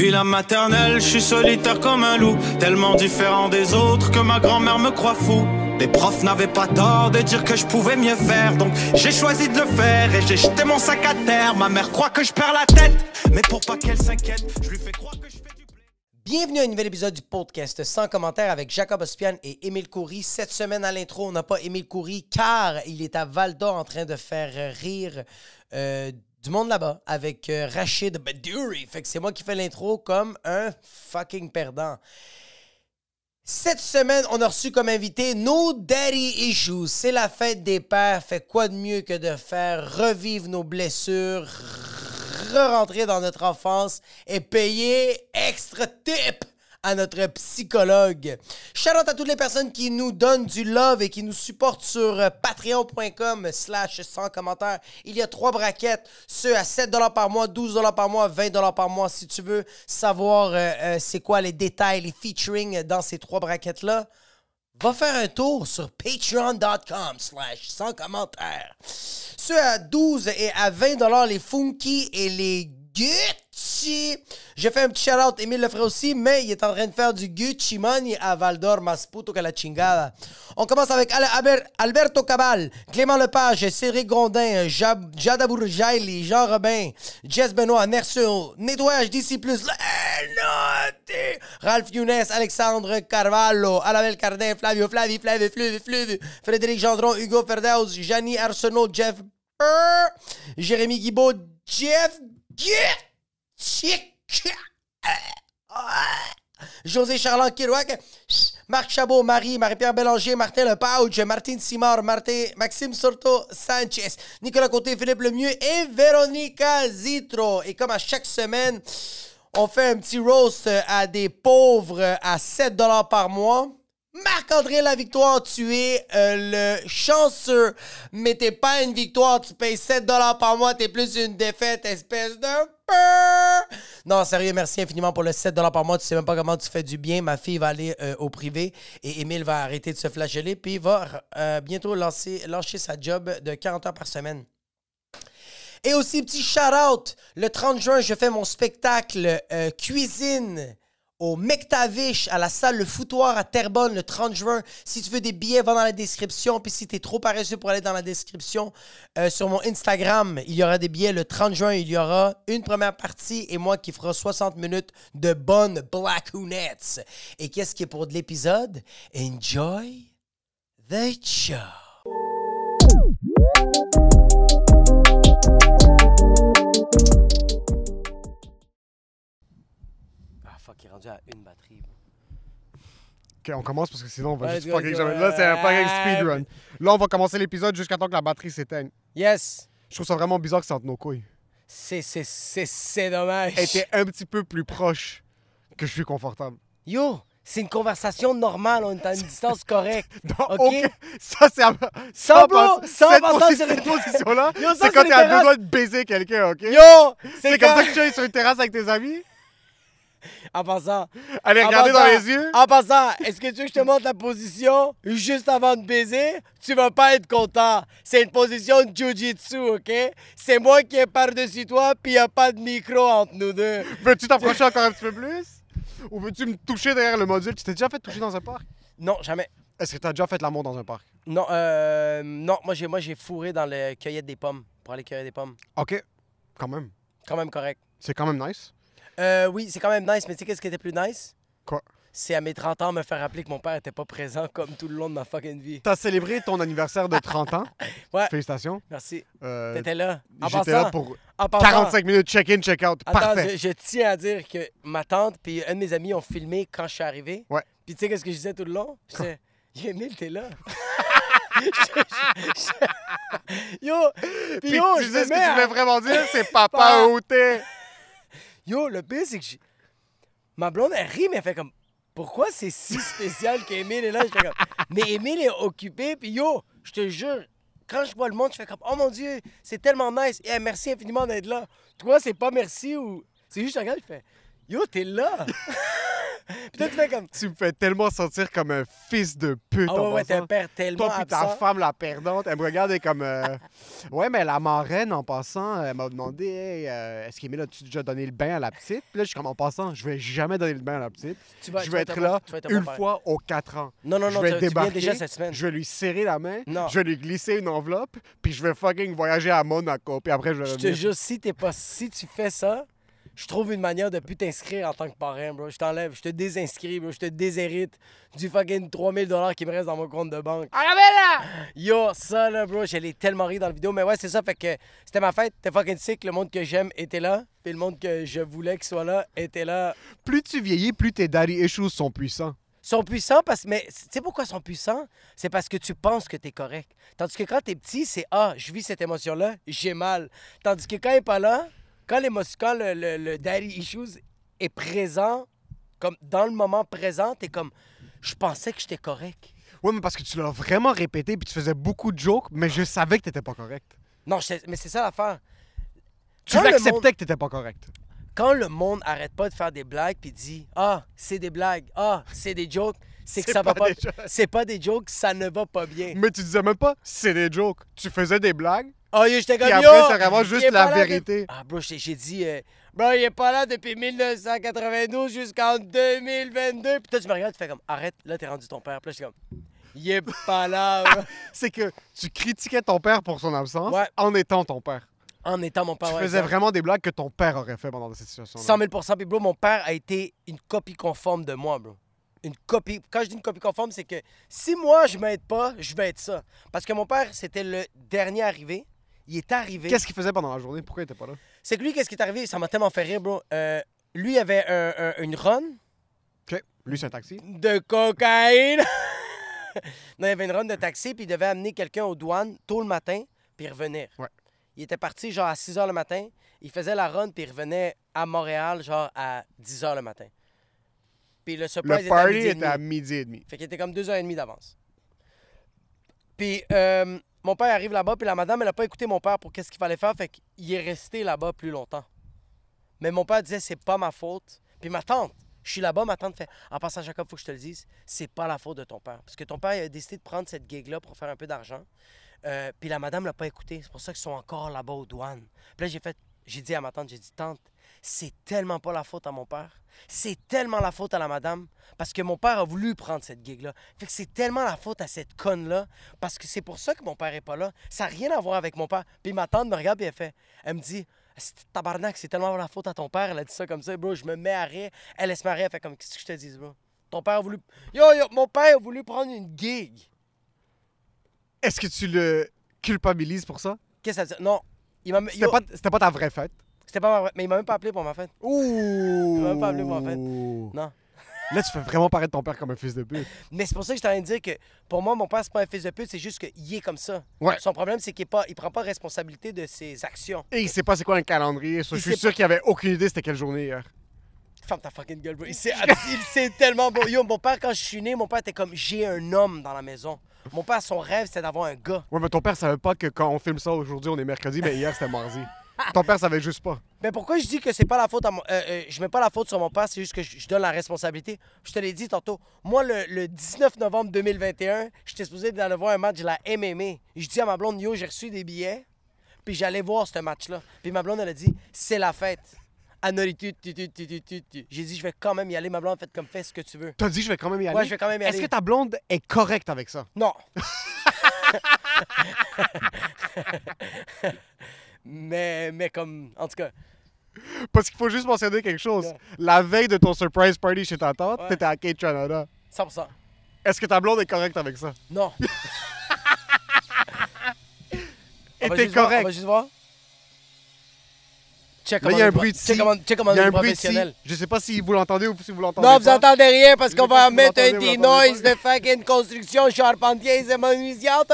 Depuis la maternelle, je suis solitaire comme un loup, tellement différent des autres que ma grand-mère me croit fou. Les profs n'avaient pas tort de dire que je pouvais mieux faire, donc j'ai choisi de le faire et j'ai jeté mon sac à terre. Ma mère croit que je perds la tête, mais pour pas qu'elle s'inquiète, je lui fais croire que je fais du blé. Bienvenue à un nouvel épisode du podcast sans commentaire avec Jacob Ospian et Émile Coury. Cette semaine à l'intro, on n'a pas Émile Coury car il est à Val d'Or en train de faire rire euh, du monde là-bas avec euh, Rachid Badouri. Fait que c'est moi qui fais l'intro comme un fucking perdant. Cette semaine, on a reçu comme invité No Daddy Issues. C'est la fête des pères. Fait quoi de mieux que de faire revivre nos blessures, re-rentrer dans notre enfance et payer extra tip? À notre psychologue. Shout out à toutes les personnes qui nous donnent du love et qui nous supportent sur euh, patreon.com slash sans commentaires. Il y a trois braquettes, ceux à 7 par mois, 12 par mois, 20 par mois. Si tu veux savoir euh, euh, c'est quoi les détails, les featuring dans ces trois braquettes-là, va faire un tour sur patreon.com slash sans commentaires. Ceux à 12 et à 20 les Funky et les Gucci. J'ai fait un petit shout-out, Emile le aussi, mais il est en train de faire du Gucci Money à Val d'Or, más puto que la chingada. On commence avec Alberto Cabal, Clément Lepage, Cédric Grondin, Jab- Jada Bourjaili, Jean Robin, Jess Benoît, Nercio, Nettoyage d'ici plus, Ralph Younes, Alexandre Carvalho, Alabel Cardin, Flavio Flavi, Flavio Fluvi, Fluvi, Frédéric Gendron, Hugo Ferdaus, Janie Arsenault, Jeff Jérémy Guibaud, Jeff. José Charland Kirouac, Marc Chabot, Marie, Marie-Pierre Bélanger, Martin Lepauge, Martine Simard, Martin, Maxime Sorto Sanchez, Nicolas Côté, Philippe Lemieux et Véronica Zitro. Et comme à chaque semaine, on fait un petit roast à des pauvres à 7 par mois. Marc-André La Victoire, tu es euh, le chanceux, mais t'es pas une victoire, tu payes 7 par mois, t'es plus une défaite, espèce de... Non, sérieux, merci infiniment pour le 7 par mois, tu sais même pas comment tu fais du bien. Ma fille va aller euh, au privé et Émile va arrêter de se flageller, puis va euh, bientôt lancer, lâcher sa job de 40 heures par semaine. Et aussi, petit shout-out, le 30 juin, je fais mon spectacle cuisine au McTavish, à la salle Le Foutoir à Terrebonne le 30 juin. Si tu veux des billets, va dans la description. Puis si tu es trop paresseux pour aller dans la description, euh, sur mon Instagram, il y aura des billets le 30 juin. Il y aura une première partie et moi qui fera 60 minutes de bonnes Black Hoonettes. Et qu'est-ce qui est pour de l'épisode? Enjoy the show. Fuck, il est rendu à une batterie. Ok, on commence parce que sinon on va juste let's go, fucking let's go. jamais. Là, c'est un fucking speedrun. Là, on va commencer l'épisode jusqu'à temps que la batterie s'éteigne. Yes! Je trouve ça vraiment bizarre que c'est entre nos couilles. C'est, c'est, c'est, c'est dommage. Elle était un petit peu plus proche que je suis confortable. Yo, c'est une conversation normale, on est à une distance correcte. Non, Ok? Ça, c'est à... Sans ça, bro, sans cette, posi- sur une- position-là, Yo, ça, c'est quand t'es à deux doigts de baiser quelqu'un, OK? Yo! C'est comme ça que tu es sur une terrasse avec tes amis, En passant. allez en regarder dans les yeux? En passant, est-ce que tu veux que je te montre la position juste avant de baiser? Tu vas pas être content. C'est une position de jujitsu, OK? C'est moi qui est par-dessus toi, puis y a pas de micro entre nous deux. Veux-tu t'approcher encore un petit peu plus? Ou veux-tu me toucher derrière le module? Tu t'es déjà fait toucher dans un parc? Non, jamais. Est-ce que t'as déjà fait l'amour dans un parc? Non, euh, non, moi j'ai, moi j'ai fourré dans le cueillette des pommes pour aller cueillir des pommes. OK, quand même. Quand même correct. C'est quand même nice. Euh, oui, c'est quand même nice, mais tu sais qu'est-ce qui était plus nice? Quoi? C'est à mes 30 ans me faire rappeler que mon père était pas présent comme tout le long de ma fucking vie. T'as célébré ton anniversaire de 30 ans? Ouais. Félicitations. Merci. Euh, T'étais là. En J'étais là pour en passant- 45 minutes, check-in, check-out. Parfait. je, je tiens à dire que ma tante puis un de mes amis ont filmé quand je suis arrivé. Ouais. Puis tu sais qu'est-ce que je disais tout le long? Je disais, Yo, Emile, t'es là. Yo! Puis yo, tu je sais ce que tu voulais vraiment dire? C'est papa où t'es. Yo, le pire, c'est que j'ai- ma blonde, elle rit, mais elle fait comme Pourquoi c'est si spécial qu'Émile est là? Je fais comme Mais Émile est occupé, puis yo, je te jure, quand je vois le monde, je fais comme Oh mon Dieu, c'est tellement nice. Et merci infiniment d'être là. Toi, c'est pas merci ou. C'est juste, je regarde, je fais Yo, t'es là. Puis toi, tu fais comme. Tu me fais tellement sentir comme un fils de pute. Ah ouais, ouais, t'es père tellement Toi puis ta absent. femme, la perdante, elle me regarde et comme... euh, Ouais, mais la marraine, en passant, elle m'a demandé hey, euh, Est-ce qu'Émile, as-tu déjà donné le bain à la petite? Puis là, je suis comme en passant, je vais jamais donner le bain à la petite. Tu vas- je tu vais vas être là bon- tu vas être un bon une fois aux quatre ans. Non, non, je non, vais tu, tu viens débarquer, déjà cette semaine. je vais lui serrer la main, Non. je vais lui glisser une enveloppe, puis je vais fucking voyager à Monaco, puis après je vais Je te revenir. jure, si t'es pas. Si tu fais ça, je trouve une manière de plus t'inscrire en tant que parrain, bro. Je t'enlève, je te désinscris, bro. Je te déshérite du fucking 3000 qui me reste dans mon compte de banque. Yo, ça là, bro, j'allais tellement rire dans la vidéo. Mais ouais, c'est ça, fait que c'était ma fête, c'était fucking sick. Le monde que j'aime était là, puis le monde que je voulais qu'il soit là était là. Plus tu vieillis, plus tes daddy issues sont puissants. Sont puissants parce mais tu sais pourquoi ils sont puissants? C'est parce que tu penses que t'es correct. Tandis que quand t'es petit, c'est ah, je vis cette émotion là, j'ai mal. Tandis que quand il est pas là, quand l'émotion quand le, le- le daddy issues est présent comme dans le moment présent, t'es comme je pensais que j'étais correct. Ouais, mais parce que tu l'as vraiment répété, puis tu faisais beaucoup de jokes, mais je savais que t'étais pas correct. Non, je- mais c'est ça l'affaire. Tu l'acceptais monde- que t'étais pas correct. Quand le monde arrête pas de faire des blagues puis dit ah, c'est des blagues, ah, c'est des jokes, c'est que ça va pas c'est pas des jokes, ça ne va pas bien. Mais tu disais même pas, c'est des jokes. Tu faisais des blagues, Oh, j'étais comme puis yo! après, c'est vraiment il juste est la pas là de- vérité. Ah, bro, j'ai j'ai dit, euh, bro, il est pas là depuis 1992 jusqu'en 2022. Puis toi, tu me regardes, tu fais comme, arrête, là, t'es rendu ton père. Puis là, je suis comme, il est pas là, bro. C'est que tu critiquais ton père pour son absence Ouais. en étant ton père. En étant mon père. Tu ouais, faisais exact. vraiment des blagues que ton père aurait fait pendant cette situation-là. 100 000 Puis, bro, mon père a été une copie conforme de moi, bro. Une copie. Quand je dis une copie conforme, c'est que si moi, je m'aide pas, je vais être ça. Parce que mon père, c'était le dernier arrivé. Il est arrivé. Qu'est-ce qu'il faisait pendant la journée? Pourquoi il était pas là? C'est que lui, qu'est-ce qui est arrivé? Ça m'a tellement fait rire, bro. Euh, lui, il avait un- un- une run. OK. Lui, c'est un taxi. de cocaïne. non, il avait une run de taxi, puis il devait amener quelqu'un aux douanes tôt le matin, puis revenir. Ouais. Il était parti genre à 6 h le matin. Il faisait la run, puis il revenait à Montréal genre à 10 h le matin. Puis le surprise Le était à party midi et était à demi. midi et demi. Fait qu'il était comme 2h30 d'avance. Puis euh, mon père arrive là-bas, puis la madame, elle a pas écouté mon père pour qu'est-ce qu'il fallait faire, fait qu'il est resté là-bas plus longtemps. Mais mon père disait, c'est pas ma faute. Puis ma tante, je suis là-bas, ma tante fait, en passant, Jacob, faut que je te le dise, c'est pas la faute de ton père. Parce que ton père, a décidé de prendre cette gig-là pour faire un peu d'argent. Euh, puis la madame l'a pas écouté. C'est pour ça qu'ils sont encore là-bas aux douanes. Puis là, j'ai fait, j'ai dit à ma tante, j'ai dit, tante, c'est tellement pas la faute à mon père. C'est tellement la faute à la madame. Parce que mon père a voulu prendre cette gig-là. Fait que c'est tellement la faute à cette conne-là. Parce que c'est pour ça que mon père est pas là. Ça n'a rien à voir avec mon père. Puis ma tante me regarde et elle fait, elle me dit, c'est tabarnak, c'est tellement la faute à ton père. Elle a dit ça comme ça, bro. Je me mets à rire. Elle, elle se marrer. Elle fait comme, qu'est-ce que je te dis, bro? Ton père a voulu. Yo, yo, mon père a voulu prendre une gig. Est-ce que tu le culpabilises pour ça? Qu'est-ce que ça veut dire? Non. Il m'a C'était yo, pas, c'était pas ta vraie fête? C'était pas ma Mais il m'a même pas appelé pour ma fête. Ouh! m'a même pas appelé pour la fête. Non. Là, tu fais vraiment paraître ton père comme un fils de pute. Mais c'est pour ça que je t'en train de dire que pour moi, mon père, c'est pas un fils de pute, c'est juste qu'il est comme ça. Ouais. Son problème, c'est qu'il il prend pas responsabilité de ses actions. Et il sait pas c'est quoi un calendrier. ça. Il Je suis sûr qu'il avait aucune idée c'était quelle journée hier. Ferme ta fucking gueule, bro. Il sait, il sait tellement beau. Yo, mon père, quand je suis né, mon père était comme j'ai un homme dans la maison. Mon père, son rêve, c'était d'avoir un gars. Ouais, mais ton père savait pas que quand on filme ça aujourd'hui, on est mercredi, mais hier c'était mardi. Ton père savait juste pas. Mais pourquoi je dis que c'est pas la faute à mon. euh, euh, je mets pas la faute sur mon père, c'est juste que je, je donne la responsabilité. Je te l'ai dit tantôt. Moi, le, le 19 novembre 2021, j'étais supposé d'aller voir un match de la MMA. Je dis à ma blonde, yo, j'ai reçu des billets, puis j'allais voir ce match-là. Puis ma blonde, elle a dit, c'est la fête. J'ai dit, je vais quand même y aller. Ma blonde, fait comme fais ce que tu veux. T'as dit je vais quand même y aller? Ouais, je vais quand même y Est-ce que ta blonde est correcte avec ça? Non. mais, mais comme, en tout cas, Parce qu'il faut juste mentionner quelque chose. Ouais. La veille de ton surprise party chez ta tante, Ouais. t'étais à Cape Canada. 100%. Est-ce que ta blonde est correcte avec ça? Non. Et t'es voir, correct. On va juste voir. Check Là, il y a un bruit de check comment, check comment Il y a un bruit de. Je sais pas si vous l'entendez ou si vous l'entendez Non, pas. vous entendez rien parce qu'on va mettre un des pas. de fucking construction charpentier et menuisiante.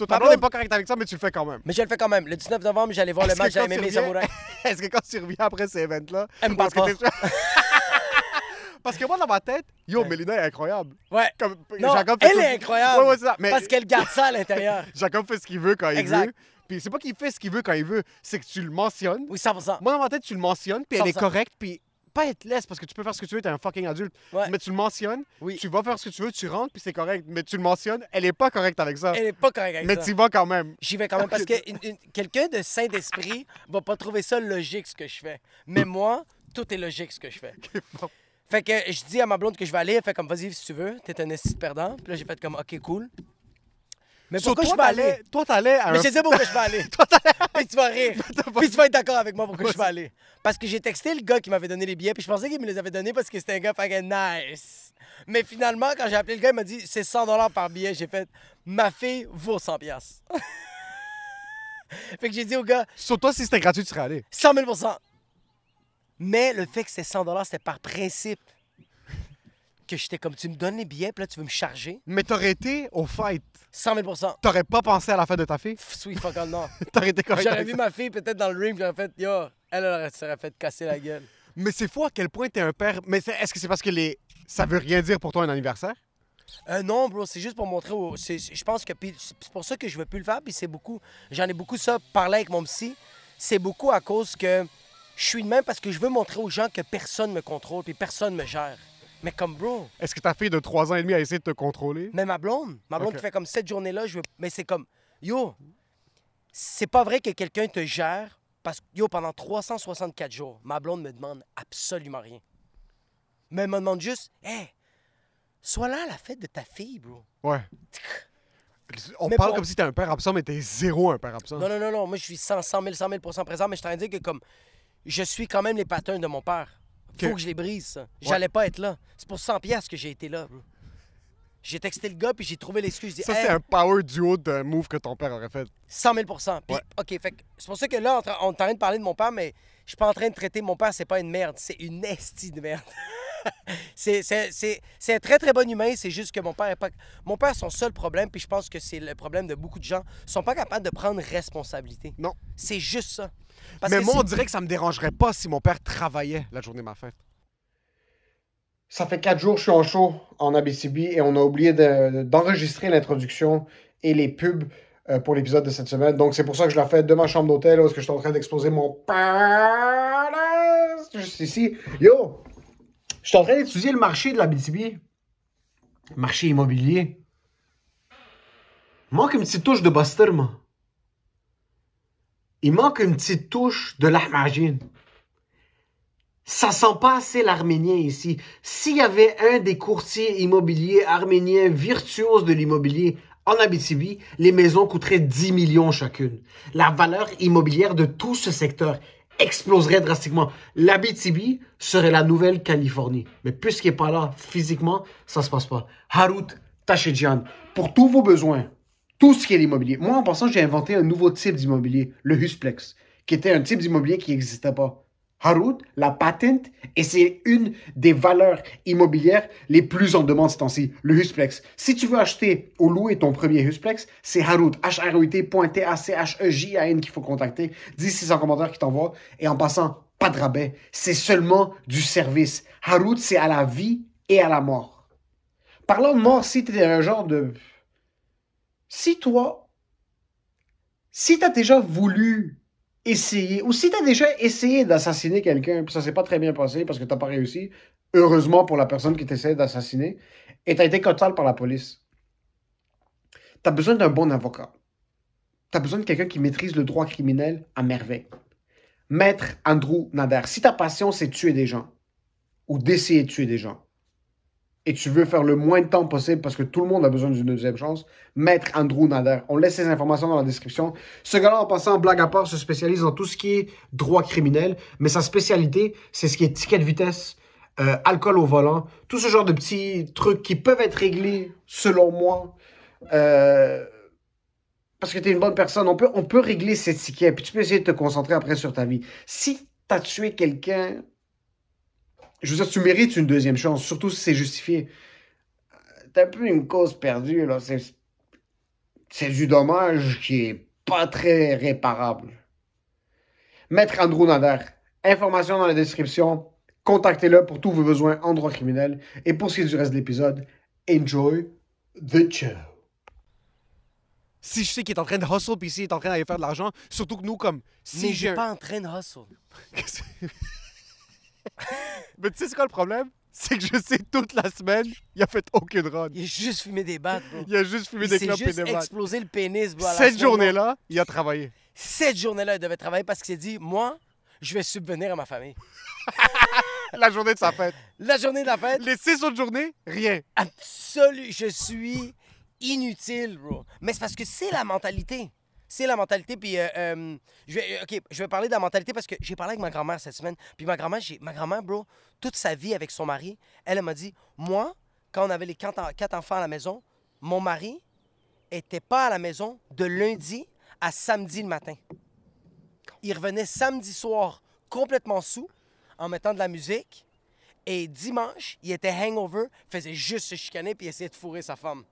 So, ta blonde n'est pas correcte avec ça, mais tu le fais quand même. Mais je le fais quand même. Le 19 novembre, j'allais voir le match tu MMA Samouraï. Est-ce que quand tu reviens après ces events-là, Elle me parle t'es- Parce que moi, dans ma tête, yo. Mélina est incroyable. Ouais. Comme, Non, Jacob elle est incroyable. Ouais, ouais, c'est ça. Mais Parce qu'elle garde ça à l'intérieur. Jacob fait ce qu'il veut quand il Exact. veut. Puis c'est pas qu'il fait ce qu'il veut quand il veut, c'est que tu le mentionnes. Oui, 100%. Moi, dans ma tête, tu le mentionnes, puis elle est 100%. correcte, puis pas être laisse parce que tu peux faire ce que tu veux, t'es un fucking adulte. Ouais. Mais tu le mentionnes, Oui. tu vas faire ce que tu veux, tu rentres, puis c'est correct. Mais tu le mentionnes, elle est pas correcte avec ça. Elle est pas correcte avec mais ça. tu y vas quand même. J'y vais quand même parce que quelqu'un de sain d'esprit va pas trouver ça logique ce que je fais. Mais moi, tout est logique ce que je fais. bon. Fait que je dis à ma blonde que je vais aller, elle fait comme vas-y si tu veux, t'es un esti perdant. Puis là j'ai fait comme ok cool. Mais So, pourquoi toi, je vais aller? Toi, t'allais à Mais un je sais pourquoi je vais aller. Toi, Puis tu vas rire. Puis tu vas être d'accord avec moi pourquoi je vais aller. Parce que j'ai texté le gars qui m'avait donné les billets, puis je pensais qu'il me les avait donnés parce que c'était un gars fucking nice. Mais finalement, quand j'ai appelé le gars, il m'a dit c'est 100 par billet. J'ai fait ma fille vaut 100 piastres. fait que j'ai dit au gars Sur toi, si c'était gratuit, tu serais allé. 100 000 Mais le fait que c'était 100 c'était par principe. Que j'étais comme tu me donnes les billets, puis là tu veux me charger. Mais t'aurais été au fight. 100 000 T'aurais pas pensé à la fête de ta fille? Sweet fuck all, non. T'aurais été correct. J'aurais vu ma fille peut-être dans le ring, puis j'aurais fait yo, elle, elle aurait- serait fait casser la gueule. Mais c'est fou à quel point t'es un père. Mais est-ce que c'est parce que les. Ça veut rien dire pour toi un anniversaire? Euh, non, bro, c'est juste pour montrer. Au... Je pense que. puis C'est pour ça que je veux plus le faire. Puis c'est beaucoup. J'en ai beaucoup ça, parler avec mon psy. C'est beaucoup à cause que je suis de même parce que je veux montrer aux gens que personne me contrôle puis personne me gère. Mais comme, bro, Est-ce que ta fille de 3 ans et demi a essayé de te contrôler? mais ma blonde, ma blonde qui fait comme cette journée-là, je veux. Mais c'est comme, yo, c'est pas vrai que quelqu'un te gère parce que, yo, pendant 364 jours, ma blonde me demande absolument rien. Mais elle me demande juste, hé, sois là à la fête de ta fille, bro. Ouais. On Mais parle pour- comme si t'es un père absent, mais t'es zéro un père absent. Non, non, non, non. Moi, je suis 100, 100 000, 100 000 présent, mais je t'en dis que comme je suis quand même les patterns de mon père. Faut que je les brise, ça. J'allais pas être là. C'est pour 100 pièces que j'ai été là. J'ai texté le gars, puis j'ai trouvé l'excuse. Ça, Hey, c'est un power duo de move que ton père aurait fait. 100 000 Puis, Ouais. OK, fait c'est pour ça que là, on est en train de parler de mon père, mais je suis pas en train de traiter mon père, c'est pas une merde, c'est une estie de merde. c'est un très, très bon humain, c'est juste que mon père est pas... Mon père, son seul problème, puis je pense que c'est le problème de beaucoup de gens, sont pas capables de prendre responsabilité. Non. C'est juste ça. Parce mais que moi, on dirait que ça me dérangerait pas si mon père travaillait la journée de ma fête. Ça fait quatre jours que je suis en show en Abitibi et on a oublié de- d'enregistrer l'introduction et les pubs euh, pour l'épisode de cette semaine. Donc c'est pour ça que je l'ai fait de ma chambre d'hôtel où est-ce que je suis en train d'exposer mon palace juste ici. Yo, je suis en train d'étudier le marché de l'Abitibi. Marché immobilier. Manque une petite touche de Buster, moi. Il manque une petite touche de l'Ahmajin. Ça sent pas assez l'arménien ici. S'il y avait un des courtiers immobiliers arméniens virtuoses de l'immobilier en Abitibi, les maisons coûteraient 10 millions chacune. La valeur immobilière de tout ce secteur exploserait drastiquement. L'Abitibi serait la nouvelle Californie. Mais puisqu'il n'est pas là physiquement, ça se passe pas. Harut Tachedjian, pour tous vos besoins, tout ce qui est l'immobilier. Moi, en passant, j'ai inventé un nouveau type d'immobilier, le Husplex, qui était un type d'immobilier qui n'existait pas. Harut, la patente, et c'est une des valeurs immobilières les plus en demande ce temps-ci, le Husplex. Si tu veux acheter ou louer ton premier Husplex, c'est Harut, H-R-U-T.T-A-C-H-E-J-A-N qu'il faut contacter. 10 600 commentaires qui t'envoient. Et en passant, pas de rabais. C'est seulement du service. Harut, c'est à la vie et à la mort. Parlant de mort, si t'es un genre de... Si toi, si t'as déjà voulu essayer, ou si t'as déjà essayé d'assassiner quelqu'un, puis ça s'est pas très bien passé parce que t'as pas réussi, heureusement pour la personne qui t'essaie d'assassiner, et t'as été total par la police, t'as besoin d'un bon avocat. T'as besoin de quelqu'un qui maîtrise le droit criminel à merveille. Maître Andrew Nader, si ta passion c'est tuer des gens, ou d'essayer de tuer des gens, et tu veux faire le moins de temps possible parce que tout le monde a besoin d'une deuxième chance, Maître Andrew Nader. On laisse ces informations dans la description. Ce gars-là, en passant, blague à part, se spécialise dans tout ce qui est droit criminel, mais sa spécialité, c'est ce qui est ticket de vitesse, euh, alcool au volant, tout ce genre de petits trucs qui peuvent être réglés, selon moi, euh, parce que tu es une bonne personne. On peut, on peut régler ces tickets, puis tu peux essayer de te concentrer après sur ta vie. Si tu as tué quelqu'un, je veux dire, tu mérites une deuxième chance, surtout si c'est justifié. T'as un peu une cause perdue, là. C'est, c'est du dommage qui est pas très réparable. Maître Andrew Nader, information dans la description. Contactez-le pour tous vos besoins en droit criminel. Et pour ce qui est du reste de l'épisode, enjoy the show. Si je sais qu'il est en train de hustle, puis s'il est en train d'aller faire de l'argent, surtout que nous, comme, si mais un- pas en train de hustle. Mais tu sais, c'est quoi le problème? C'est que je sais toute la semaine, il a fait aucune run. Il a juste fumé des battes, bro. Il a juste fumé Il des s'est clopes et juste des explosé le pénis, bro. Cette journée-là, il a travaillé. Cette journée-là, il devait travailler parce qu'il s'est dit, moi, je vais subvenir à ma famille. La journée de sa fête. La journée de la fête, Les six autres journées, rien. absolu, je suis inutile, bro. Mais c'est parce que c'est la mentalité. C'est la mentalité. Puis, euh, euh, je vais, euh, OK, je vais parler de la mentalité parce que j'ai parlé avec ma grand-mère cette semaine. Puis, ma grand-mère, ma grand-mère, bro, toute sa vie avec son mari, elle, m'a dit Moi, quand on avait les quatre enfants à la maison, mon mari était pas à la maison de lundi à samedi le matin. Il revenait samedi soir complètement sous en mettant de la musique. Et dimanche, il était hangover, faisait juste se chicaner puis essayait de fourrer sa femme.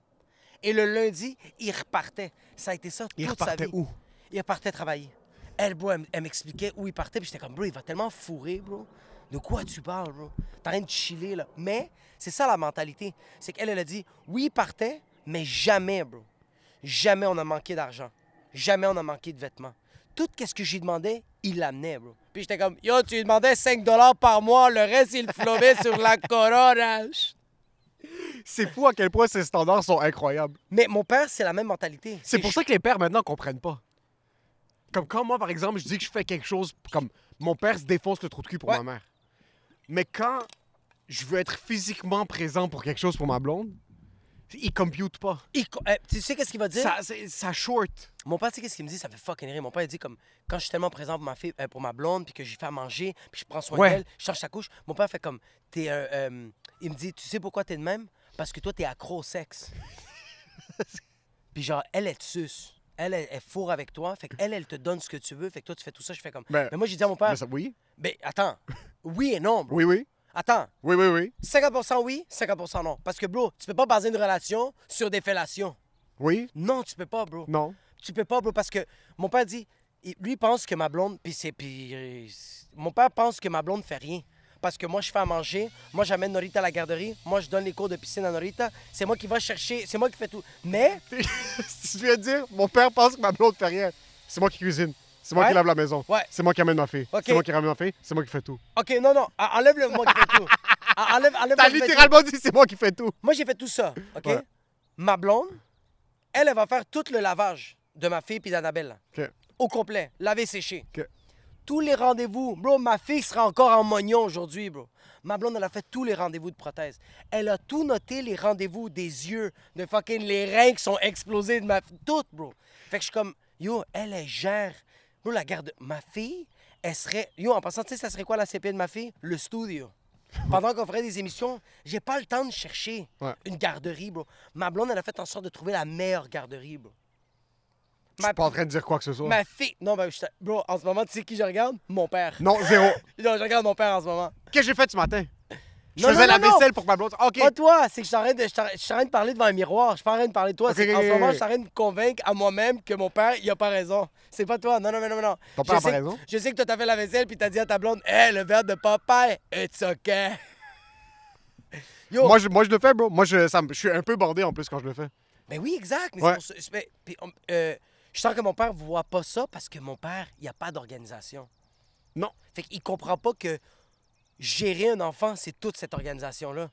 Et le lundi, il repartait. Ça a été ça Il toute sa repartait vie. où? Il repartait travailler. Elle, bro, elle, elle m'expliquait où il partait, puis j'étais comme, bro, il va tellement fourrer, bro. De quoi tu parles, bro? T'as rien de chiller, là. Mais c'est ça la mentalité. C'est qu'elle, elle a dit, oui, il partait, mais jamais, bro. Jamais on a manqué d'argent. Jamais on a manqué de vêtements. Tout ce que j'y demandais, il l'amenait, bro. Puis j'étais comme, yo, tu lui demandais 5 par mois, le reste, il flobait sur la corona. C'est fou à quel point ces standards sont incroyables. Mais mon père, c'est la même mentalité. C'est pour ça que les pères maintenant comprennent pas. Comme quand moi, par exemple, je dis que je fais quelque chose, comme mon père se défonce le trou de cul pour Ouais. ma mère. Mais quand je veux être physiquement présent pour quelque chose pour ma blonde, il compute pas. Il co- euh, tu sais qu'est-ce qu'il va dire? Ça, short. Mon père, tu sais qu'est-ce qu'il me dit? Ça fait fucking rire. Mon père, il dit comme, quand je suis tellement présent pour ma, fille, euh, pour ma blonde, puis que j'y fais à manger, puis je prends soin Ouais. d'elle, je change sa couche, mon père fait comme, t'es un, euh, il me dit, tu sais pourquoi t'es de même? Parce que toi, t'es accro au sexe. puis genre, elle, te suce. Elle, elle, elle fourre avec toi. Fait qu'elle, elle te donne ce que tu veux. Fait que toi, tu fais tout ça. Je fais comme. Ben, mais moi, j'ai dit à mon père, Mais ça- oui, ben attends. Oui et non, bro. oui, oui. Attends. Oui, oui, oui. 50% oui, 50% non. Parce que, bro, tu peux pas baser une relation sur des fellations. Oui, Non, tu peux pas, bro. non. Tu peux pas, bro, parce que mon père dit, lui pense que ma blonde, puis c'est, puis euh, mon père pense que ma blonde fait rien. Parce que moi, je fais à manger, moi, j'amène Norita à la garderie, moi, je donne les cours de piscine à Norita, c'est moi qui va chercher, c'est moi qui fais tout. Mais, si tu viens de dire, mon père pense que ma blonde fait rien. C'est moi qui cuisine. C'est moi Ouais. qui lave la maison. Ouais. C'est moi qui amène ma fille. C'est moi qui ramène ma fille. C'est moi qui fais tout. OK, non, non, en- enlève le moi qui fais tout. En- Enlève, enlève T'as littéralement dit c'est moi qui fais tout. Moi, j'ai fait tout ça, OK? Ouais. Ma blonde, elle, elle va faire tout le lavage de ma fille puis d'Annabelle. là. OK. Au complet, laver, sécher. OK. Tous les rendez-vous. Bro, ma fille sera encore en mognon aujourd'hui, bro. Ma blonde, elle a fait tous les rendez-vous de prothèse. Elle a tout noté, les rendez-vous des yeux, de fucking les reins qui sont explosés de ma fille. Tout, bro. Fait que je suis comme, yo, elle, elle gère. Bro, la garde. Ma fille, elle serait. Yo, en passant, tu sais, ça serait quoi la CP de ma fille? Le studio. Pendant qu'on ferait des émissions, j'ai pas le temps de chercher Ouais. une garderie, bro. Ma blonde, elle a fait en sorte de trouver la meilleure garderie, bro. Je suis pas en train de dire quoi que ce soit. Ma fille. Non, ben, je... bro, en ce moment, tu sais qui je regarde? Mon père. Non, zéro. Non, je regarde mon père en ce moment. Qu'est-ce que j'ai fait ce matin? Je Non, faisais non, la non, vaisselle pour ma blonde. OK. Pas toi, c'est que je suis en train de, je suis en- en train de parler devant un miroir. Je suis pas en train de parler de toi. Ok, ok, qu'en ce ok, moment, ok. je suis en train de me convaincre à moi-même que mon père, il a pas raison. C'est pas toi. Non, non, non, non, non. Ton père a pas raison? Je sais que toi, t'as fait la vaisselle puis t'as dit à ta blonde, hé, le verre de papa, it's okay. Yo, Moi je, moi, je le fais, bro. Moi, je, ça je suis un peu bandé en plus quand je le fais. Ben oui, exact. Mais Ouais. c'est pour ça- c'est- mais- puis, euh, je sens que mon père voit pas ça parce que mon père, il n'y a pas d'organisation. Non. Fait qu'il comprend pas que gérer un enfant, c'est toute cette organisation-là.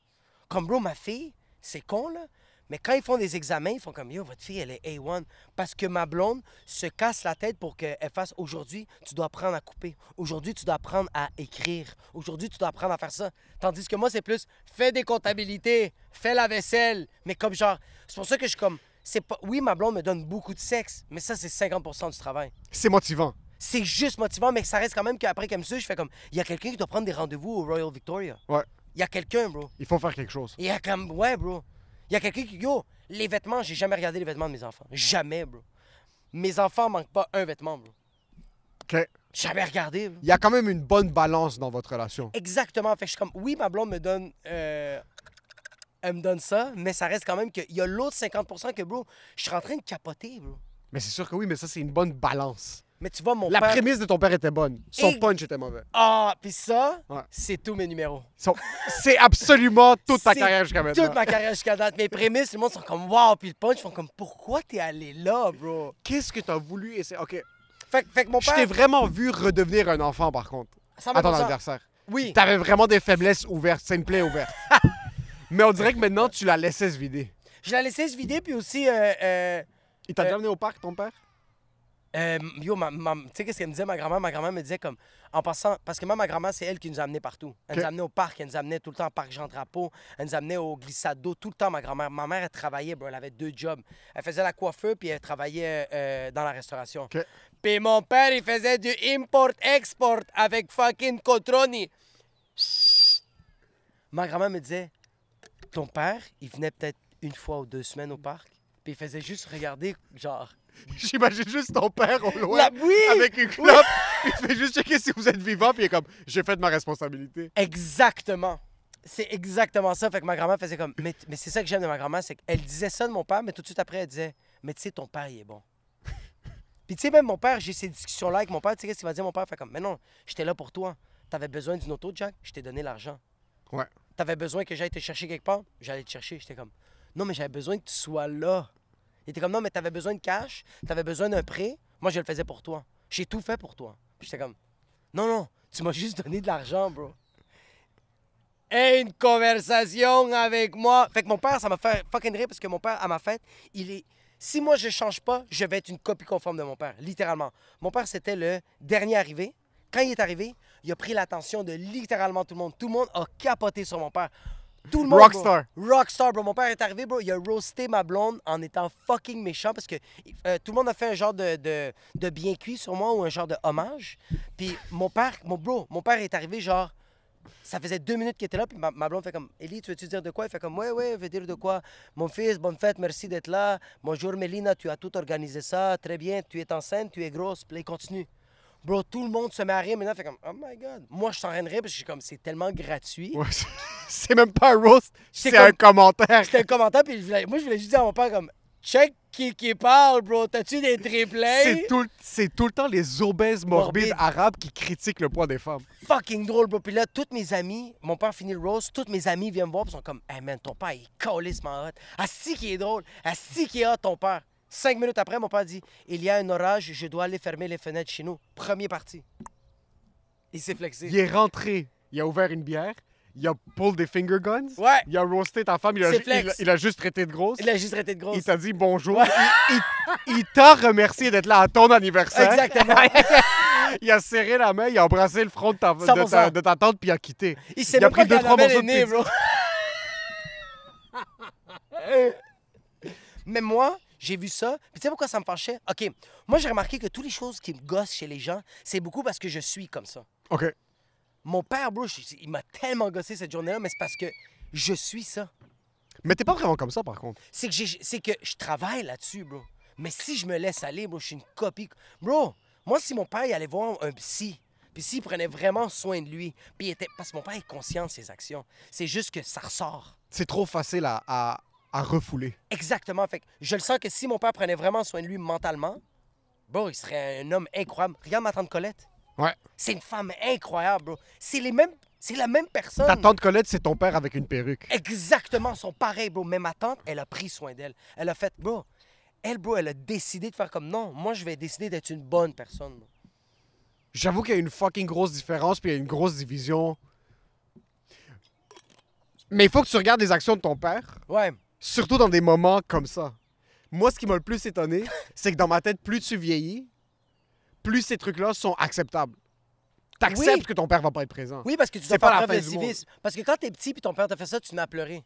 Comme, bro, ma fille, c'est con, là. Mais quand ils font des examens, ils font comme Yo, votre fille, elle est A1. Parce que ma blonde se casse la tête pour qu'elle fasse aujourd'hui, tu dois apprendre à couper. Aujourd'hui, tu dois apprendre à écrire. Aujourd'hui, tu dois apprendre à faire ça. Tandis que moi, c'est plus fais des comptabilités, fais la vaisselle. Mais comme genre, c'est pour ça que je suis comme. C'est pas... Oui, ma blonde me donne beaucoup de sexe, mais ça, c'est 50% du travail. C'est motivant. C'est juste motivant, mais ça reste quand même qu'après, comme ça, je fais comme. Il y a quelqu'un qui doit prendre des rendez-vous au Royal Victoria. Ouais. Il y a quelqu'un, bro. Il faut faire quelque chose. Il y a comme. Ouais, bro. Il y a quelqu'un qui. Yo, les vêtements, j'ai jamais regardé les vêtements de mes enfants. Jamais, bro. Mes enfants manquent pas un vêtement, bro. OK. Jamais regardé, bro. Il y a quand même une bonne balance dans votre relation. Exactement. Fait que je suis comme. Oui, ma blonde me donne. euh, Elle me donne ça, mais ça reste quand même qu'il y a l'autre 50% que, bro, je suis en train de capoter, bro. Mais c'est sûr que oui, mais ça, c'est une bonne balance. Mais tu vois, mon La père. prémisse de ton père était bonne. Son Et- punch était mauvais. Ah, puis ça, Ouais. c'est tous mes numéros. Son- C'est absolument toute ta carrière jusqu'à maintenant. Toute ma carrière jusqu'à date. Mes prémices, le monde sont comme wow, puis le punch, ils font comme pourquoi t'es allé là, bro? Qu'est-ce que t'as voulu essayer? OK. Fait, que- fait que mon Je père. t'ai vraiment vu redevenir un enfant, par contre, à ton 100%. anniversaire. Oui. T'avais vraiment des faiblesses ouvertes. C'est une plaie ouverte. Mais on dirait que maintenant, tu la laissais se vider. Je la laissais se vider, puis aussi, euh, euh, Il t'a Euh, déjà amené au parc, ton père? euh, yo, ma, ma- tu sais qu'est-ce qu'elle me disait, ma grand-mère? Ma grand-mère me disait comme, en passant, parce que moi, ma grand-mère, c'est elle qui nous a amenés partout. Elle nous a amenés au parc, elle nous amenait tout le temps au parc Jean-Drapeau, elle nous amenait au glissade d'eau, tout le temps, ma grand-mère. Ma mère, elle travaillait, bro, elle avait deux jobs. Elle faisait la coiffeur, puis elle travaillait euh, dans la restauration. Puis mon père, il faisait du import-export avec fucking Cotroni. Ma grand-mère me disait, ton père, il venait peut-être une fois ou deux semaines au parc, puis il faisait juste regarder, genre... J'imagine juste ton père au loin. La- oui! Avec une clope. il fait juste checker si vous êtes vivant. Puis il est comme, j'ai fait ma responsabilité. Exactement. C'est exactement ça. Fait que ma grand-mère faisait comme. Mais, mais c'est ça que j'aime de ma grand-mère, c'est qu'elle disait ça de mon père, mais tout de suite après, elle disait Mais tu sais, ton père, il est bon. Puis tu sais, même mon père, j'ai ces discussions-là avec mon père. Tu sais, qu'est-ce qu'il va dire, mon père? Fait comme Mais non, j'étais là pour toi. T'avais besoin d'une auto, Jack, je t'ai donné l'argent. Ouais. T'avais besoin que j'aille te chercher quelque part, j'allais te chercher. J'étais comme Non, mais j'avais besoin que tu sois là. Il était comme Non, mais t'avais besoin de cash, t'avais besoin d'un prêt. Moi, je le faisais pour toi. J'ai tout fait pour toi. J'étais comme Non, non, tu m'as juste donné de l'argent, bro. Et une conversation avec moi. Fait que mon père, ça m'a fait fucking rire parce que mon père, à ma fête, il est. Si moi je change pas, je vais être une copie conforme de mon père, littéralement. Mon père, c'était le dernier arrivé. Quand il est arrivé, il a pris l'attention de littéralement tout le monde. Tout le monde a capoté sur mon père. Tout le monde. bro. Rockstar. Rockstar, bro. Mon père est arrivé, bro. Il a roasté ma blonde en étant fucking méchant parce que euh, tout le monde a fait un genre de, de, de bien cuit sur moi ou un genre de hommage. Puis mon père, mon bro, mon père est arrivé genre. Ça faisait deux minutes qu'il était là, puis ma, ma blonde fait comme Ellie, tu veux-tu dire de quoi? Il fait comme Ouais, ouais, je veux dire de quoi? Mon fils, bonne fête, merci d'être là. Bonjour Mélina, tu as tout organisé ça, très bien, tu es enceinte, tu es grosse. Puis il continue. Bro, tout le monde se met à rire maintenant, fait comme Oh my god. Moi, je suis en train de rire parce que je suis comme C'est tellement gratuit. Ouais, c'est- même pas un roast. C'est un comme- commentaire. C'était un commentaire, puis je voulais- moi, je voulais juste dire à mon père comme Check qui, qui parle, bro. T'as-tu des triplés C'est tout, c'est tout le temps les obèses morbides arabes qui critiquent le poids des femmes. fucking drôle, bro. Puis là, toutes mes amis, mon père finit le rose, toutes mes amis viennent me voir, puis sont comme, hey man, ton père, il est calissement hot. Asti qui est drôle, Asti qui est hot, ton père. Cinq minutes après, mon père dit, il y a un orage, je dois aller fermer les fenêtres chez nous. Premier parti. Il s'est flexé. Il est rentré, il a ouvert une bière, il a pull des finger guns, Ouais. il a roasté ta femme, il a, il, a- il a juste traité de grosse. Il a juste traité de grosse. Il t'a dit bonjour. Il, il- il t'a remercié d'être là à ton anniversaire. Exactement. Il a serré la main, il a embrassé le front de ta, de 100%. ta, de ta tante, puis il a quitté. Il même pris pas deux, trois morceaux est de née, pizza. bro. Mais moi, j'ai vu ça. Puis tu sais pourquoi ça me fâchait? OK, moi, j'ai remarqué que toutes les choses qui me gossent chez les gens, c'est beaucoup parce que je suis comme ça. OK. Mon père, bro, il m'a tellement gossé cette journée-là, mais c'est parce que je suis ça. Mais t'es pas vraiment comme ça, par contre. C'est que, j'ai- c'est que je travaille là-dessus, bro. Mais si je me laisse aller, bro, je suis une copie. Bro, moi, si mon père il allait voir un psy, puis s'il prenait vraiment soin de lui, puis il était... Parce que mon père est conscient de ses actions. C'est juste que ça ressort. C'est trop facile à, à, à refouler. Exactement. Fait que je le sens que si mon père prenait vraiment soin de lui mentalement, bro, il serait un homme incroyable. Regarde ma tante Colette. Ouais. C'est une femme incroyable, bro. C'est les mêmes... C'est la même personne. Ta tante Colette, c'est ton père avec une perruque. Exactement, ils sont pareils, bro. Mais ma tante, elle a pris soin d'elle. Elle a fait, bro. Elle, bro, elle a décidé de faire comme non. Moi, je vais décider d'être une bonne personne. bro. J'avoue qu'il y a une fucking grosse différence, puis il y a une grosse division. Mais il faut que tu regardes les actions de ton père, Ouais. Surtout dans des moments comme ça. Moi, ce qui m'a le plus étonné, c'est que dans ma tête, plus tu vieillis, plus ces trucs-là sont acceptables. T'acceptes Oui. que ton père va pas être présent. Oui, parce que tu C'est dois pas faire la preuve de fin du monde. civisme. Parce que quand t'es petit puis ton père t'a fait ça, tu à pleurer.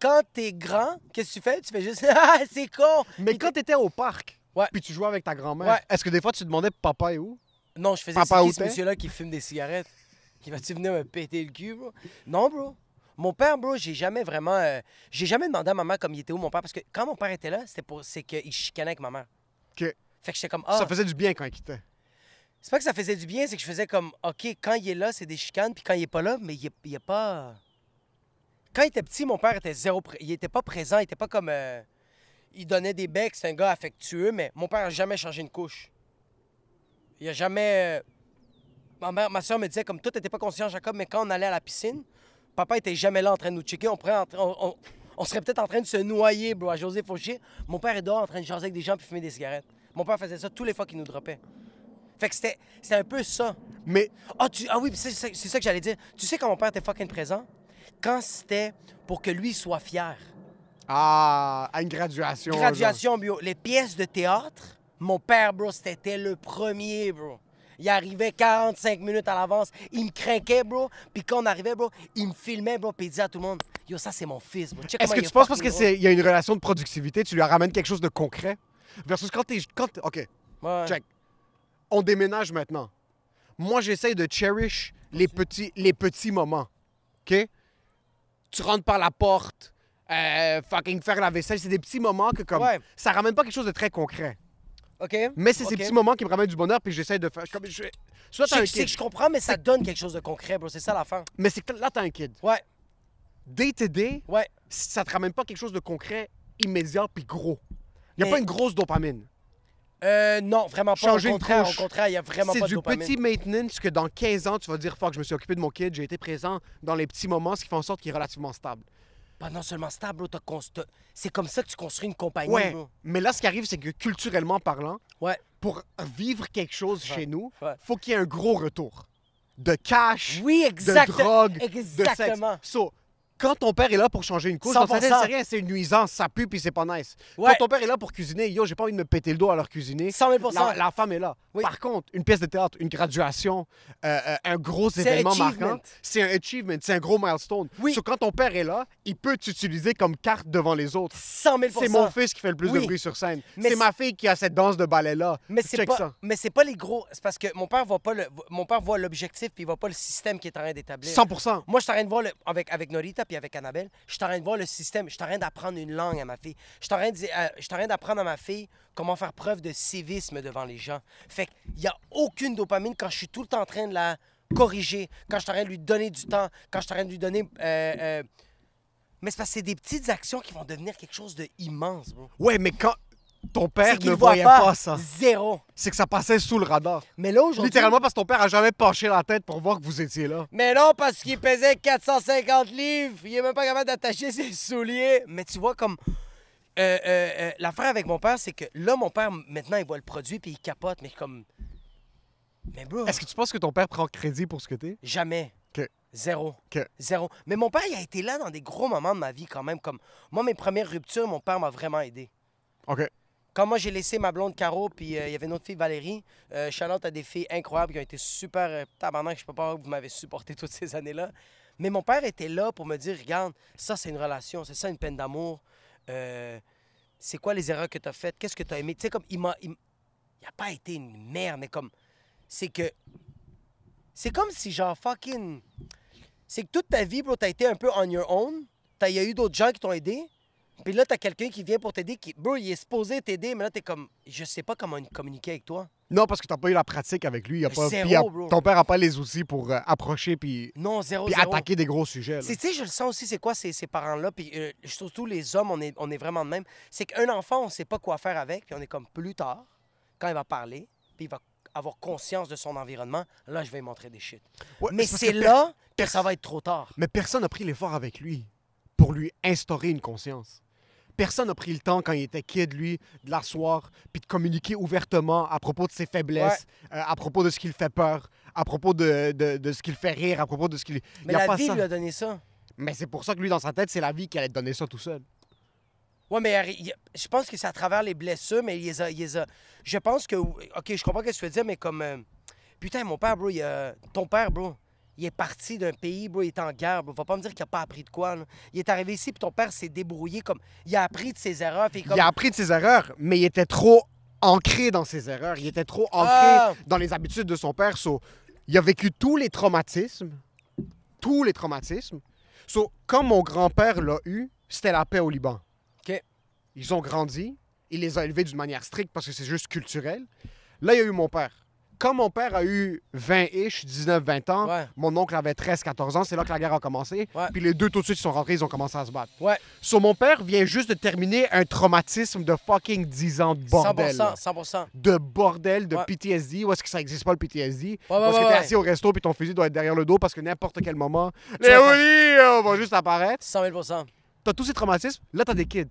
Quand t'es grand, qu'est-ce que tu fais? Tu fais juste Ah, c'est con! Mais Puis quand t'étais au parc, Ouais. puis tu jouais avec ta grand-mère, Ouais. est-ce que des fois tu demandais papa est où? Non, je faisais Papa c'est qui ce monsieur-là qui fume des cigarettes? Qui va-tu venir me péter le cul, bro? Non, bro. Mon père, bro, j'ai jamais vraiment. euh, j'ai jamais demandé à maman comme il était où mon père. Parce que quand mon père était là, c'était pour. C'est qu'il chicanait avec ma mère. Ok. Fait que j'étais comme. Ah, Ça faisait du bien quand il quittait. c'est pas que ça faisait du bien, c'est que je faisais comme. OK, quand il est là, c'est des chicanes. Puis quand il est pas là, mais il est, il est pas. Quand il était petit, mon père était zéro. pré- Il était pas présent. Il était pas comme. euh, Il donnait des becs, c'est un gars affectueux, mais mon père a jamais changé une couche. Il a jamais. euh, Ma, mère, ma soeur me disait, comme toi, t'étais pas conscient, Jacob, mais quand on allait à la piscine, papa était jamais là en train de nous checker. On, pourrait entrer- on, on- on serait peut-être en train de se noyer, bro, à José Fauché. Mon père est dehors en train de jaser avec des gens puis fumer des cigarettes. Mon père faisait ça tous les fois qu'il nous droppait. Fait que c'était c'était un peu ça. Mais Ah, tu... ah oui, c'est c'est- c'est ça que j'allais dire. Tu sais quand mon père était fucking présent? Quand c'était pour que lui soit fier. ah, à une graduation. Graduation, bio. Les pièces de théâtre, mon père, bro, c'était le premier, bro. Il arrivait 45 minutes à l'avance. Il me craquait, bro. Puis quand on arrivait, bro, il me filmait, bro. Puis il disait à tout le monde Yo, ça, c'est mon fils, bro. Check Est-ce que tu penses parce fucking que c'est il y a une relation de productivité, tu lui ramènes quelque chose de concret? Versus quand t'es quand t'es- OK. Ouais. check. On déménage maintenant. Moi, j'essaye de cherish les petits les petits moments. OK? Tu rentres par la porte, euh, fucking faire la vaisselle, c'est des petits moments que comme Ouais. ça ramène pas quelque chose de très concret. OK? Mais c'est ces petits moments qui me ramènent du bonheur puis j'essaie de faire comme je soit t'as C'est un c'est kid, je comprends, mais ça donne quelque chose de concret, bro. C'est ça la fin. mais c'est que là t'as un kid. Ouais, Day to day, ouais. ça te ramène pas quelque chose de concret, immédiat puis gros. Il y a Mais- pas une grosse dopamine. Euh, non, vraiment pas. Changer au une contraire, au contraire, il y a vraiment C'est pas de du dopamine. petit maintenance que dans 15 ans, tu vas dire, fuck, je me suis occupé de mon kid, j'ai été présent dans les petits moments, ce qui fait en sorte qu'il est relativement stable. Pas non seulement stable, t'as C'est comme ça que tu construis une compagnie, Ouais. bro. Mais là, ce qui arrive, c'est que culturellement parlant, Ouais. pour vivre quelque chose Ouais. chez nous, Ouais. faut qu'il y ait un gros retour. De cash, Oui, de drogue, Exactement. de sexe. So, quand ton père est là pour changer une couche, 100%. c'est rien, c'est une nuisance, ça pue puis c'est pas nice. Ouais. Quand ton père est là pour cuisiner, yo, j'ai pas envie de me péter le dos à leur cuisiner. 100 000 La, la femme est là. Oui. Par contre, une pièce de théâtre, une graduation, euh, euh, un gros événement marquant, c'est un achievement, c'est un gros milestone. Oui. So, quand ton père est là, il peut t'utiliser comme carte devant les autres. 100 000 C'est mon fils qui fait le plus Oui. de bruit sur scène. C'est ma fille qui a cette danse de ballet-là. Mais c'est pas, ça. mais c'est pas les gros. C'est parce que mon père voit pas le, mon père voit l'objectif puis il voit pas le système qui est en train d'établir. 100% Moi, je suis en train de voir le, avec avec Norita puis avec Annabelle, je suis en train de voir le système. Je suis en train d'apprendre une langue à ma fille. Je suis en train euh, d'apprendre à ma fille comment faire preuve de civisme devant les gens. Fait qu'il y a aucune dopamine quand je suis tout le temps en train de la corriger, quand je suis en train de lui donner du temps, quand je suis en train de lui donner. euh, euh, Mais c'est parce que c'est des petites actions qui vont devenir quelque chose de immense, bro. Ouais, mais quand ton père ne voyait pas, ça, Zéro. c'est que ça passait sous le radar. Mais là, aujourd'hui. Littéralement parce que ton père a jamais penché la tête pour voir que vous étiez là. Mais non, parce qu'il pesait 450 livres. Il est même pas capable d'attacher ses souliers. Mais tu vois, comme. Euh, euh, euh, L'affaire avec mon père, c'est que là, mon père, maintenant, il voit le produit puis il capote. Mais comme. Mais bro, Est-ce que tu penses que ton père prend crédit pour ce que t'es? jamais. OK. Zéro. OK. Zéro. Mais mon père, il a été là dans des gros moments de ma vie quand même. Comme moi, mes premières ruptures, mon père m'a vraiment aidé. OK. Quand moi j'ai laissé ma blonde Caro, puis euh, il y avait une autre fille Valérie, euh, Charlotte a des filles incroyables qui ont été super euh, tabarnak, je peux pas vous m'avez supporté toutes ces années-là. Mais mon père était là pour me dire regarde, ça c'est une relation, c'est ça une peine d'amour. Euh, c'est quoi les erreurs que tu as faites? Qu'est-ce que tu as aimé? Tu sais comme il m'a il, m- il a pas été une merde, mais comme c'est que c'est comme si genre fucking c'est que toute ta vie, bro, t'as été un peu on your own. Il y a eu d'autres gens qui t'ont aidé. Puis là, t'as quelqu'un qui vient pour t'aider, qui, bro, il est supposé t'aider, mais là, t'es comme, je sais pas comment communiquer avec toi. Non, parce que t'as pas eu la pratique avec lui. A pas, Zéro, puis il a- bro. ton père a pas les outils pour euh, approcher puis, Non, zéro, puis zéro. attaquer des gros sujets. tu sais, je le sens aussi, c'est quoi ces, ces parents-là, puis euh, surtout les hommes, on est, on est vraiment de même. C'est qu'un enfant, on sait pas quoi faire avec, puis on est comme plus tard, quand il va parler, puis il va avoir conscience de son environnement, là, je vais lui montrer des shit. Ouais, Mais c'est là que ça va être trop tard. Mais personne n'a pris l'effort avec lui pour lui instaurer une conscience. Personne n'a pris le temps quand il était kid, lui, de l'asseoir puis de communiquer ouvertement à propos de ses faiblesses, euh, à propos de ce qui le fait peur, à propos de, de- de ce qui le fait rire, à propos de ce qui... Mais a la pas vie ça. lui a donné ça. Mais c'est pour ça que lui, dans sa tête, c'est la vie qui allait te donner ça tout seul. Ouais, mais je pense que c'est à travers les blessures, mais il les a, il les a- Je pense que. Ok, je comprends ce que tu veux dire, mais comme. euh, Putain, mon père, bro, il a- ton père, bro, il est parti d'un pays, bro, il est en guerre, bro. Va pas me dire qu'il a pas appris de quoi, là. Il est arrivé ici, puis ton père s'est débrouillé comme. Il a appris de ses erreurs, puis comme. Il a appris de ses erreurs, mais il était trop ancré dans ses erreurs. Il était trop ancré Ah! dans les habitudes de son père. So, il a vécu tous les traumatismes. Tous les traumatismes. So, comme mon grand-père l'a eu, c'était la paix au Liban. OK. Ils ont grandi. Il les a élevés d'une manière stricte parce que c'est juste culturel. Là, il y a eu mon père. Quand mon père a eu 20-ish, 19-20 ans, Ouais. mon oncle avait 13-14 ans, c'est là que la guerre a commencé. Ouais. Puis les deux, tout de suite, ils sont rentrés, ils ont commencé à se battre. Ouais. So, mon père vient juste de terminer un traumatisme de fucking 10 ans de bordel. 100%, là. 100%. De bordel, de Ouais. PTSD. Où est-ce que ça existe pas le PTSD? Est-ce que t'es assis au resto puis ton fusil doit être derrière le dos parce que n'importe quel moment, les euh, vont juste apparaître. 100 000% T'as tous ces traumatismes, là t'as des kids.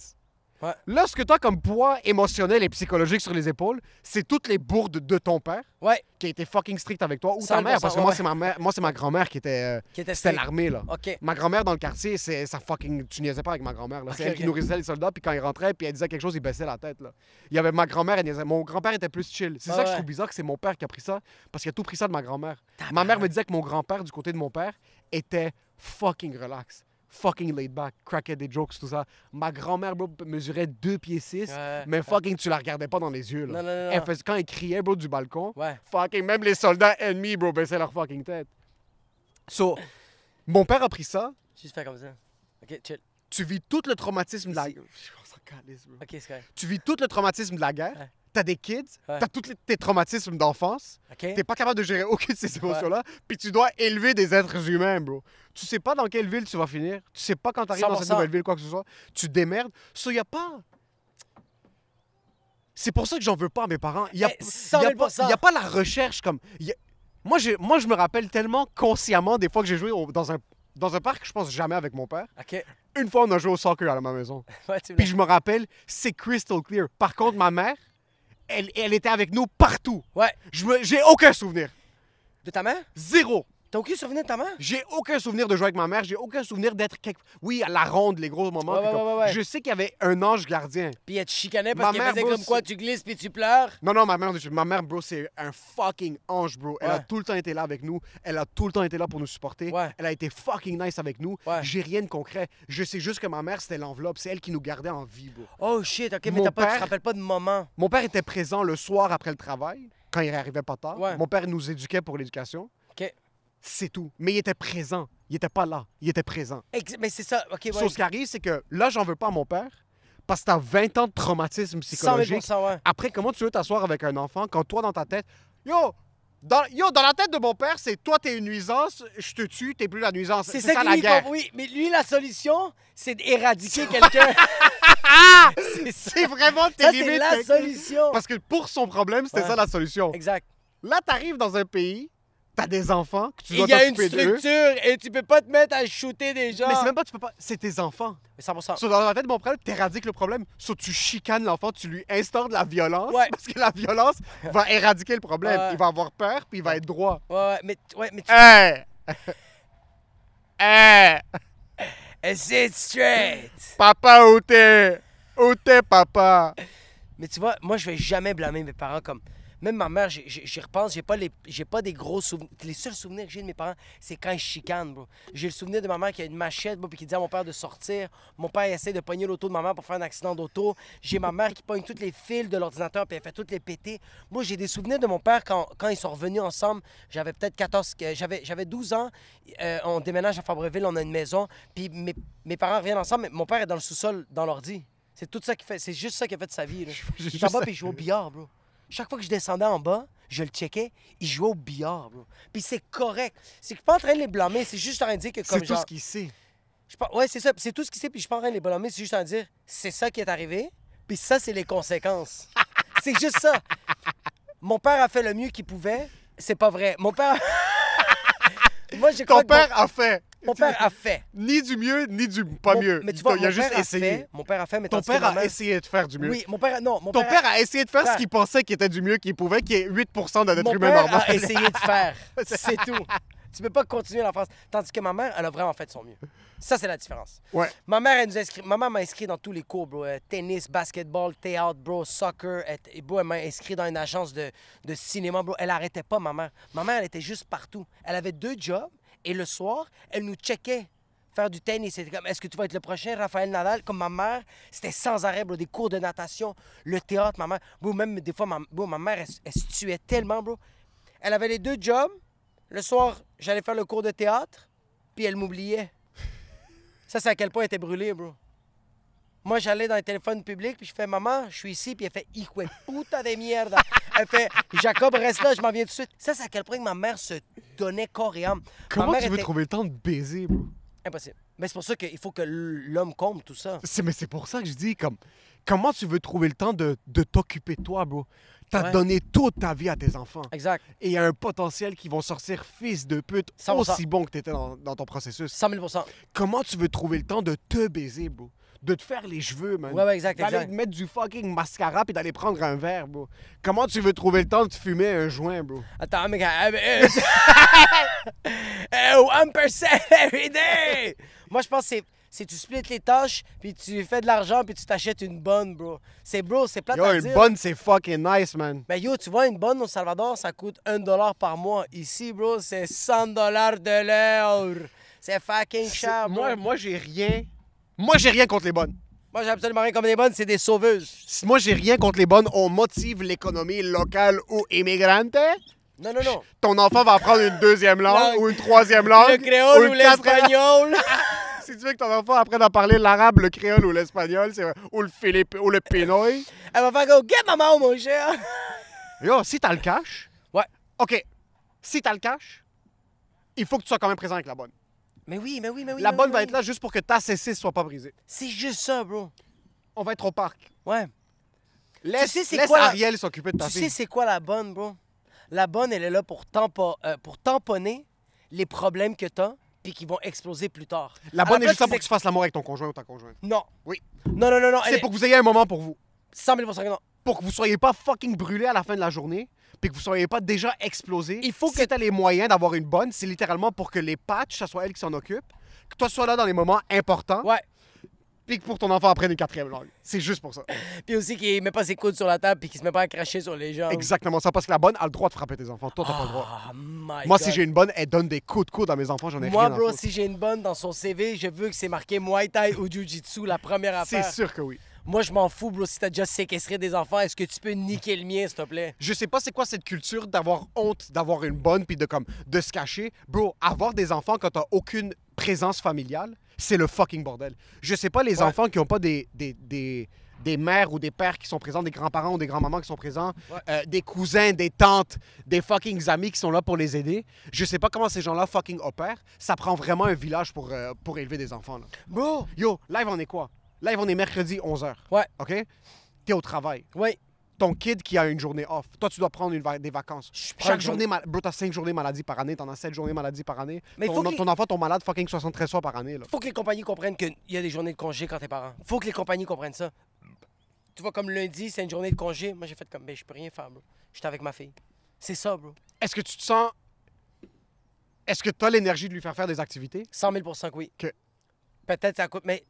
Ouais. Là, ce que tu as comme poids émotionnel et psychologique sur les épaules, c'est toutes les bourdes de ton père Ouais, qui a été fucking strict avec toi ou ta 100%, mère. Parce que moi, c'est ma mère, moi, c'est ma grand-mère qui était. euh, qui était c'était l'armée, là. OK. Ma grand-mère dans le quartier, c'est ça fucking. Tu niaisais pas avec ma grand-mère. là. C'est elle qui nourrissait les soldats, puis quand ils rentraient, puis elle disait quelque chose, ils baissaient la tête. Là. Il y avait ma grand-mère, elle niaisait. Mon grand-père était plus chill. C'est Ah ça que je trouve bizarre que c'est mon père qui a pris ça, parce qu'il a tout pris ça de ma grand-mère. Ma mère me disait que mon grand-père, du côté de mon père, était fucking relax. Fucking laid back, craquait des jokes, tout ça. Ma grand-mère, bro, mesurait 2 pieds 6, Ouais. mais fucking, tu la regardais pas dans les yeux. Là. Non, non, non, Elle faisait- quand elle criait, bro, du balcon, Ouais. fucking, même les soldats ennemis, bro, baissaient leur fucking tête. So, mon père a pris ça, Juste faire comme ça. OK, chill. tu vis tout le traumatisme de la bro. OK, c'est. Tu vis tout le traumatisme de la guerre, Ouais. T'as des kids, Ouais. t'as tous tes traumatismes d'enfance, OK? t'es pas capable de gérer aucune de ces émotions-là, puis tu dois élever des êtres humains, bro. Tu sais pas dans quelle ville tu vas finir, tu sais pas quand t'arrives dans cette 100%. nouvelle ville, quoi que ce soit, tu démerdes. So, y a pas... C'est pour ça que j'en veux pas à mes parents. Il y a, Eh, y 100 a 000 pas, y a pas la recherche comme... y a- Moi, j'ai- moi, je me rappelle tellement consciemment des fois que j'ai joué au- dans, un, dans un parc, je pense jamais avec mon père. Une fois, on a joué au soccer à ma maison. Ouais, Puis je me rappelle, c'est crystal clear. Par contre, ma mère, elle, elle était avec nous partout. Ouais. Je me- J'ai aucun souvenir. De ta mère? Zéro. T'as aucun souvenir de ta mère? J'ai aucun souvenir de jouer avec ma mère. J'ai aucun souvenir d'être quelque... Oui, à la ronde, les gros moments. Ouais, ouais, comme- ouais. Je sais qu'il y avait un ange gardien. Puis elle te chicanait parce qu'elle faisait bro, comme quoi tu glisses puis tu pleures? Non, non, ma mère, ma mère, bro, c'est un fucking ange, bro. Elle a tout le temps été là avec nous. Elle a tout le temps été là pour nous supporter. Ouais. Elle a été fucking nice avec nous. Ouais. J'ai rien de concret. Je sais juste que ma mère, c'était l'enveloppe. C'est elle qui nous gardait en vie, bro. Oh shit, OK, mais Mon pas, tu père- te rappelles pas de moment? Mon père était présent le soir après le travail, quand il arrivait pas tard. Ouais. Mon père nous éduquait pour l'éducation. C'est tout. Mais il était présent. Il était pas là. Il était présent. Ex- Mais c'est ça, OK, ouais. Sauf ce qui arrive, c'est que là, j'en veux pas à mon père parce que t'as 20 ans de traumatisme 100 psychologique. 000 ouais. Après, comment tu veux t'asseoir avec un enfant quand toi, dans ta tête, yo, dans, yo, dans la tête de mon père, c'est toi, t'es une nuisance, je te tue, t'es plus la nuisance. C'est ça, la lui guerre. Oui, mais lui, la solution, c'est d'éradiquer quelqu'un. c'est vraiment tes Ça, c'est la solution. Parce que pour son problème, c'était Ouais. ça la solution. Exact. Là, t'arrives dans un pays, t'as des enfants que tu Il dois y a une structure et tu peux pas te mettre à shooter des gens. Mais c'est même pas, tu peux pas. C'est tes enfants. Mais 100%. So, dans la tête de mon frère, t'éradiques le problème. Soit tu chicanes l'enfant, tu lui instaures de la violence. Ouais. Parce que la violence va éradiquer le problème. Ouais. Il va avoir peur, puis il va être droit. Ouais, ouais, mais, ouais, mais tu... Hey! hey! Eh, Sit straight. Papa, où t'es? Où t'es, papa? Mais tu vois, moi, je vais jamais blâmer mes parents comme. Même ma mère, j'y- repense, j'ai pas, les, j'ai pas des gros souvenirs. Les seuls souvenirs que j'ai de mes parents, c'est quand ils chicanent, bro. J'ai le souvenir de ma mère qui a une machette, bro, puis qui dit à mon père de sortir. Mon père il essaie de pogner l'auto de ma mère pour faire un accident d'auto. J'ai ma mère qui pogne toutes les fils de l'ordinateur, puis elle fait toutes les péter. Moi, j'ai des souvenirs de mon père quand, quand ils sont revenus ensemble. J'avais peut-être 14, que- j'avais, j'avais 12 ans. Euh, on déménage à Fabreville, on a une maison. Puis mes, mes parents reviennent ensemble, mais mon père est dans le sous-sol, dans l'ordi. C'est tout ça qui fait, c'est juste ça qui a fait de sa vie. Là. Il est en juste- bas, puis il jouait au billard, bro. Chaque fois que je descendais en bas, je le checkais, il jouait au billard, bro. Puis c'est correct. C'est que je suis pas en train de les blâmer, c'est juste en train de dire que comme C'est tout genre... ce qu'il sait. je Ouais, c'est ça. C'est tout ce qu'il sait, puis je suis pas en train de les blâmer, c'est juste en train de dire, c'est ça qui est arrivé, puis ça, c'est les conséquences. c'est juste ça. Mon père a fait le mieux qu'il pouvait, c'est pas vrai. Mon père... Moi, crois Ton mon- père a fait. Mon, père a fait. Ni du mieux, ni du pas Mon- mieux. Mais tu vois, il a juste essayé. fait. Mon père a fait, mais Ton père a essayé de faire du mieux. Oui, mon père... Non, mon Ton père... père a essayé de faire ce qu'il pensait qui était du mieux qu'il pouvait, qui est 8 de notre Mon humain père normal. a essayé de faire. C'est tout. Tu peux pas continuer la phrase. Tandis que ma mère, elle a vraiment fait son mieux. Ça, c'est la différence. Ouais. Ma mère, elle nous inscrit. Ma mère m'a inscrit dans tous les cours, bro. Euh, tennis, basketball, théâtre, bro, soccer. Elle, et bro, elle m'a inscrit dans une agence de, de cinéma, bro. Elle arrêtait pas, ma mère. Ma mère, elle était juste partout. Elle avait deux jobs et le soir, elle nous checkait faire du tennis. C'était comme, est-ce que tu vas être le prochain Raphaël Nadal? Comme ma mère, c'était sans arrêt, bro. Des cours de natation, le théâtre, ma mère. Même des fois, ma, ma mère, elle, elle se tuait tellement, bro. Elle avait les deux jobs. Le soir, j'allais faire le cours de théâtre, puis elle m'oubliait. Ça, c'est à quel point elle était brûlée, bro. Moi, j'allais dans les téléphones publics, puis je fais Maman, je suis ici, puis elle fait Hijo de puta de mierda. Elle fait Jacob, reste là, je m'en viens tout de suite. Ça, c'est à quel point que ma mère se donnait corps et âme. Ma Comment mère tu veux était- trouver le temps de baiser, bro? Impossible. Mais c'est pour ça qu'il faut que l'homme comble tout ça. C'est, mais c'est pour ça que je dis, comme, comment tu veux trouver le temps de, de t'occuper de toi, bro? T'as Ouais. donné toute ta vie à tes enfants. Exact. Et il y a un potentiel qui vont sortir fils de pute 100%. aussi bon que t'étais dans, dans ton processus. 100 000 Comment tu veux trouver le temps de te baiser, bro? De te faire les cheveux, man. Ouais, ouais, exact, D'aller exact. te mettre du fucking mascara puis d'aller prendre un verre, bro. Comment tu veux trouver le temps de fumer un joint, bro? Attends, mec. euh, euh, euh, 1% every day! Moi, je pense que c'est. C'est tu splits les tâches, puis tu fais de l'argent, puis tu t'achètes une bonne, bro. C'est bro, c'est plate Yo, à une dire. bonne, c'est fucking nice, man. Ben yo, tu vois, une bonne au Salvador, ça coûte 1 dollar par mois. Ici, bro, c'est 100 dollars de l'heure. C'est fucking cher, bro. Moi, moi j'ai rien. Moi, j'ai rien contre les bonnes. Moi, j'ai absolument rien comme des bonnes, c'est des sauveuses. Moi, j'ai rien contre les bonnes. On motive l'économie locale ou immigrante. Non, non, non. Ton enfant va apprendre une deuxième langue ou une troisième langue. Le créole une ou quatrième- l'espagnol. Si tu veux que ton enfant apprenne à parler l'arabe, le créole ou l'espagnol, c'est ou le philippe ou le pinoy. Elle va faire go, get maman, mon cher. Yo, si t'as le cash. Ouais. OK. Si t'as le cash, il faut que tu sois quand même présent avec la bonne. Mais oui, mais oui, mais oui. la mais bonne oui, va être là juste pour que ta C6 soit pas brisée. C'est juste ça, bro. On va être au parc. Ouais. Laisse, sais c'est laisse quoi la- Ariel s'occuper de ta Tu fille. sais, c'est quoi la bonne, bro? La bonne, elle est là pour, tampo- euh, pour tamponner les problèmes que t'as, puis qui vont exploser plus tard. La bonne est juste là pour que tu fasses l'amour avec ton conjoint ou ta conjointe. Non. Oui. Non, non, non, non. C'est est pour que vous ayez un moment pour vous. 100 000 que non. Pour que vous soyez pas fucking brûlé à la fin de la journée, puis que vous soyez pas déjà explosé. Il faut si que- t'as les moyens d'avoir une bonne, c'est littéralement pour que les patchs, ça soit elle qui s'en occupe, que toi tu sois là dans les moments importants, Ouais. puis que pour ton enfant apprenne une quatrième langue. C'est juste pour ça. Puis aussi qu'il met pas ses coudes sur la table, puis qu'il se met pas à cracher sur les gens. Exactement ça, parce que la bonne a le droit de frapper tes enfants. Toi, t'as pas le droit. Ah, my Moi, God. si j'ai une bonne, elle donne des coups de coude à mes enfants, j'en ai Moi, rien à bro, si j'ai une bonne dans son CV, je veux que c'est marqué Muay Thai ou Jiu-Jitsu, la première C'est affaire. sûr que oui. Moi, je m'en fous, bro. Si t'as déjà séquestré des enfants, est-ce que tu peux niquer le mien, s'il te plaît? Je sais pas c'est quoi cette culture d'avoir honte d'avoir une bonne puis de comme de se cacher. Bro, avoir des enfants quand t'as aucune présence familiale, c'est le fucking bordel. Je sais pas les Ouais. enfants qui ont pas des, des, des, des mères ou des pères qui sont présents, des grands-parents ou des grands-mamans qui sont présents, Ouais. euh, des cousins, des tantes, des fucking amis qui sont là pour les aider. Je sais pas comment ces gens-là fucking opèrent. Ça prend vraiment un village pour, euh, pour élever des enfants. Là. Bro! Yo, live on est quoi? Live on est mercredi 11h. Ouais. OK? T'es au travail Oui. ton kid qui a une journée off. Toi, tu dois prendre une va- des vacances. Chaque journée, mal... bro, t'as 5 journées maladie par année, t'en as 7 journées maladie par année. Mais ton, faut que ton enfant tombe malade fucking 73 fois par année. Là. Faut que les compagnies comprennent qu'il y a des journées de congé quand t'es parent. Faut que les compagnies comprennent ça. Tu vois, comme lundi, c'est une journée de congé. Moi, j'ai fait comme, ben, je peux rien faire, bro. J'étais avec ma fille. C'est ça, bro. Est-ce que tu te sens. Est-ce que tu as l'énergie de lui faire faire des activités? 100 000 que oui. Que- Peut-être ça coûte, mais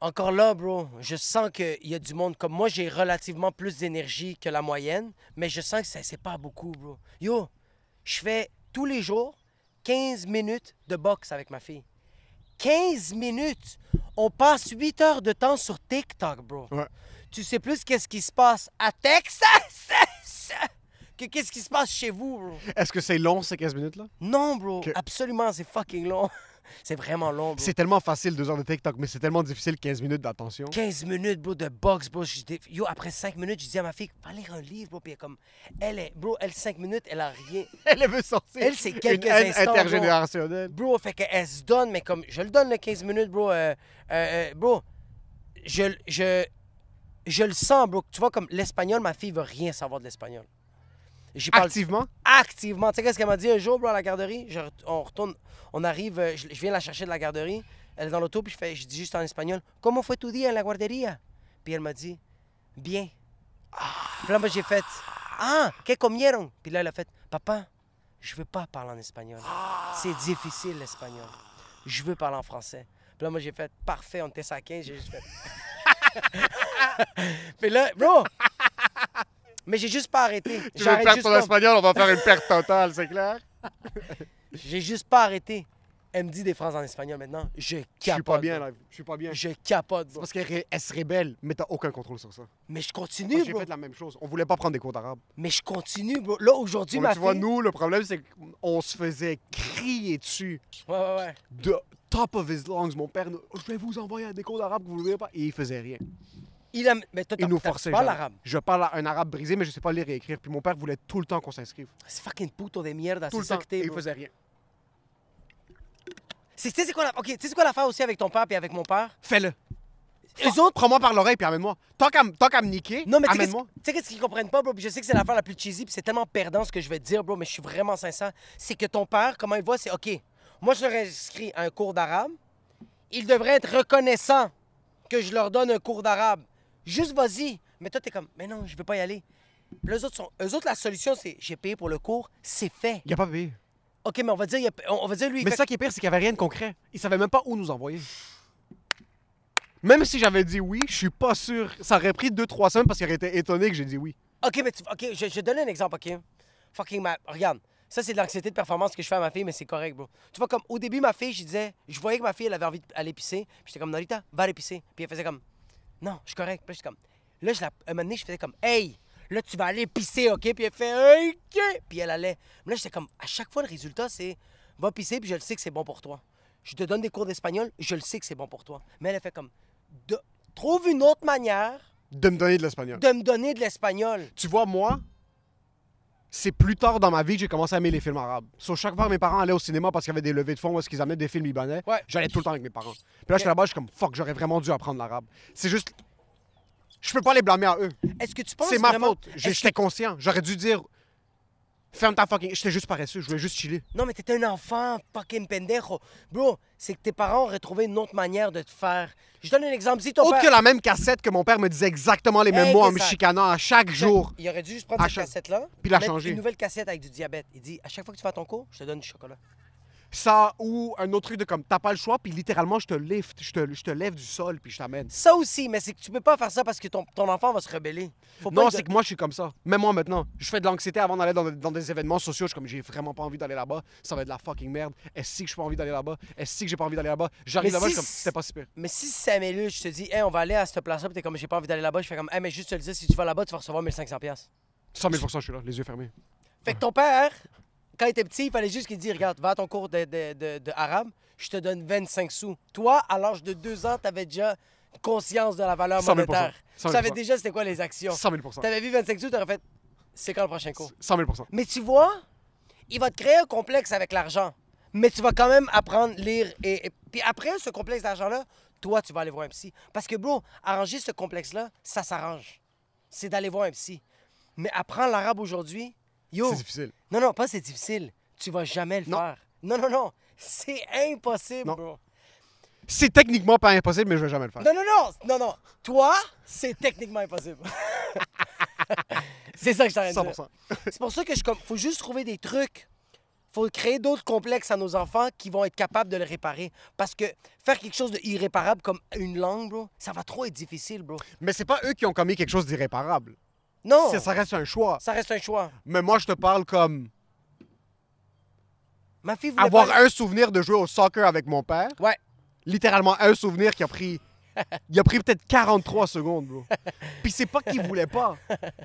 encore là, bro, je sens qu'il y a du monde comme moi. J'ai relativement plus d'énergie que la moyenne, mais je sens que ça c'est pas beaucoup, bro. Yo, je fais tous les jours 15 minutes de boxe avec ma fille. 15 minutes! On passe 8 heures de temps sur TikTok, bro. Ouais. Tu sais plus qu'est-ce qui se passe à Texas? Que qu'est-ce qui se passe chez vous, bro? Est-ce que c'est long, ces 15 minutes-là? Non, bro. Que- Absolument, c'est fucking long. C'est vraiment long, bro. C'est tellement facile, 2 heures de TikTok, mais c'est tellement difficile, 15 minutes d'attention. 15 minutes, bro, de boxe, bro. Yo, après 5 minutes, je dis à ma fille, va lire un livre, bro. Puis elle comme, elle est, bro, elle, 5 minutes, elle a rien. Elle veut sortir. Elle, c'est quelques une haine instants, bro. intergénérationnelle. Bro, fait qu'elle se donne, mais comme, je le donne le 15 minutes, bro. euh, euh, euh, bro, je, je, je le sens, bro. Tu vois, comme l'espagnol, ma fille veut rien savoir de l'espagnol. Parle Activement? activement. Tu sais qu'est-ce qu'elle m'a dit un jour, bro, à la garderie? Je on retourne, on arrive, euh, je, je viens la chercher de la garderie. Elle est dans l'auto, puis je, fais, je dis juste en espagnol, Comment fue tu día en la guardería? Puis elle m'a dit, Bien. Puis là, moi, j'ai fait, Ah, que comieron? Puis là, elle a fait, Papa, je veux pas parler en espagnol. C'est difficile, l'espagnol. Je veux parler en français. Puis là, moi, j'ai fait, Parfait, on était à 15, j'ai juste fait. Puis là, bro! Mais j'ai juste pas arrêté. Tu veux perdre ton pas. espagnol, on va faire une perte totale, c'est clair? J'ai juste pas arrêté. Elle me dit des phrases en espagnol maintenant. Je capote. Je suis pas bien, là. Je suis pas bien. Je capote, bro. Parce qu'elle se rébelle, mais t'as aucun contrôle sur ça. Mais je continue, J'ai bro. fait la même chose. On voulait pas prendre des cours d'arabe. Mais je continue, bro. Là, aujourd'hui, Bon, ma tu vois, nous, le problème, c'est qu'on se faisait crier dessus. Ouais, ouais, ouais. de top of his lungs. Mon père, je vais vous envoyer à des cours d'arabe que vous ne voulez pas. Et il faisait rien. Il a... Mais toi, Il nous forçait. parles jamais. arabe. Je parle un arabe brisé, mais je sais pas lire et écrire. Puis mon père voulait tout le temps qu'on s'inscrive. C'est fucking puto de mierda. Tout le ça temps. que t'es, Et il faisait rien. Tu sais c'est quoi, la... ok, tu sais c'est quoi l'affaire aussi avec ton père et avec mon père? Fais-le. Eux autres... Prends-moi par l'oreille puis amène-moi. Tant qu'à me niquer, Non, mais tu sais qu'est-ce amène-moi. tu sais qu'est-ce qu'ils comprennent pas, bro? Puis je sais que c'est l'affaire la plus cheesy, puis c'est tellement perdant ce que je vais te dire, bro, mais je suis vraiment sincère. C'est que ton père, comment il voit, c'est OK, moi je leur inscris à un cours d'arabe, ils devraient être reconnaissants que je leur donne un cours d'arabe. Juste vas-y. Mais toi, t'es comme, mais non, je veux pas y aller. Puis eux autres, sont, eux autres, la solution, c'est j'ai payé pour le cours, c'est fait. Il a pas payé. OK, mais on va dire, il a- on va dire lui, il Mais fait- ça qui est pire, c'est qu'il n'y avait rien de concret. Il savait même pas où nous envoyer. Même si j'avais dit oui, je suis pas sûr. Ça aurait pris deux, trois semaines parce qu'il aurait été étonné que j'ai dit oui. OK, mais tu... OK, je, je vais te donner un exemple, OK? Fucking ma... Regarde, ça, c'est de l'anxiété de performance que je fais à ma fille, mais c'est correct, bro. Tu vois, comme au début, ma fille, je disais... Je voyais que ma fille, elle avait envie d'aller pisser. Puis j'étais comme, Norita, va aller pisser. Puis elle faisait comme, non, je suis correct. Puis là, j'étais comme... Là, je la... un moment donné, je faisais comme, hey, là, tu vas aller pisser, OK? Puis elle fait, OK! Puis elle allait. Mais là, j'étais comme, à chaque fois, le résultat, c'est, va pisser, puis je le sais que c'est bon pour toi. Je te donne des cours d'espagnol, je le sais que c'est bon pour toi. Mais elle a fait comme, De- trouve une autre manière De me donner de l'espagnol. de me donner de l'espagnol. Tu vois, moi, c'est plus tard dans ma vie que j'ai commencé à aimer les films arabes. Sur chaque fois que mes parents allaient au cinéma parce qu'il y avait des levées de fonds où est-ce qu'ils amenaient des films libanais, Ouais. j'allais tout le temps avec mes parents. Puis là, j'étais là-bas, je suis comme, fuck, j'aurais vraiment dû apprendre l'arabe. C'est juste. Je peux pas les blâmer à eux. Est-ce que tu penses C'est ma vraiment- faute. J'étais que- conscient. J'aurais dû dire. Ferme ta fucking. J'étais juste paresseux. Je voulais juste chiller. Non, mais t'étais un enfant, fucking pendejo. Bro, c'est que tes parents auraient trouvé une autre manière de te faire. Je donne un exemple. Si ton Autre père... que la même cassette que mon père me disait exactement les mêmes mots en me chicanant à chaque jour. Il aurait dû juste prendre À cette chaque- cassette-là, Puis la changer. une nouvelle cassette avec du diabète. Il dit, à chaque fois que tu vas à ton cours, je te donne du chocolat. Ça ou un autre truc de comme t'as pas le choix, puis littéralement je te lift, je te, je te lève du sol, puis je t'amène. Ça aussi, mais c'est que tu peux pas faire ça parce que ton, ton enfant va se rebeller. Faut pas Non, c'est que moi je suis comme ça. Même moi maintenant, je fais de l'anxiété avant d'aller dans, dans des événements sociaux. Je suis comme j'ai vraiment pas envie d'aller là-bas. Ça va être de la fucking merde. Est-ce que j'ai pas envie d'aller là-bas? Est-ce que j'ai pas envie d'aller là-bas? J'arrive là-bas, si je suis comme c- c'était pas super. Mais si c'est Samuel, je te dis, hey, on va aller à cette place-là, puis t'es comme, j'ai pas envie d'aller là-bas, je fais comme, hey, mais juste te le dire, si tu vas là-bas, tu vas recevoir 1500$. piastres. 100 000 je suis là, les yeux fermés. Fait que ton père, quand il était petit, il fallait juste qu'il dise Regarde, va à ton cours de, de, de- de arabe, je te donne 25 sous. Toi, à l'âge de 2 ans, tu avais déjà conscience de la valeur 100 000 monétaire. Tu 100 000 savais déjà c'était quoi les actions. 100 000 Tu avais vu 25 sous, tu aurais fait C'est quand le prochain cours? 100 000% Mais tu vois, il va te créer un complexe avec l'argent. Mais tu vas quand même apprendre à lire. Et, et- puis après ce complexe d'argent-là, toi, tu vas aller voir un psy. Parce que, bro, arranger ce complexe-là, ça s'arrange. C'est d'aller voir un psy. Mais apprendre l'arabe aujourd'hui, yo. C'est difficile. Non, non, pas c'est difficile. Tu vas jamais le Non. faire. Non, non, non. C'est impossible, Non. bro. C'est techniquement pas impossible, mais je vais jamais le faire. Non, non, non. Non, non. Toi, c'est techniquement impossible. c'est ça que je t'arrête de dire. 100 C'est pour ça que je comme faut juste trouver des trucs. Faut créer d'autres complexes à nos enfants qui vont être capables de le réparer. Parce que faire quelque chose d'irréparable comme une langue, bro, ça va trop être difficile, bro. Mais c'est pas eux qui ont commis quelque chose d'irréparable. Non, Ça, ça reste un choix. ça reste un choix. Mais moi, je te parle comme Ma fille voulait avoir pas- un souvenir de jouer au soccer avec mon père. Ouais. Littéralement un souvenir qui a pris. Il a pris peut-être 43 secondes, bro. Puis c'est pas qu'il voulait pas.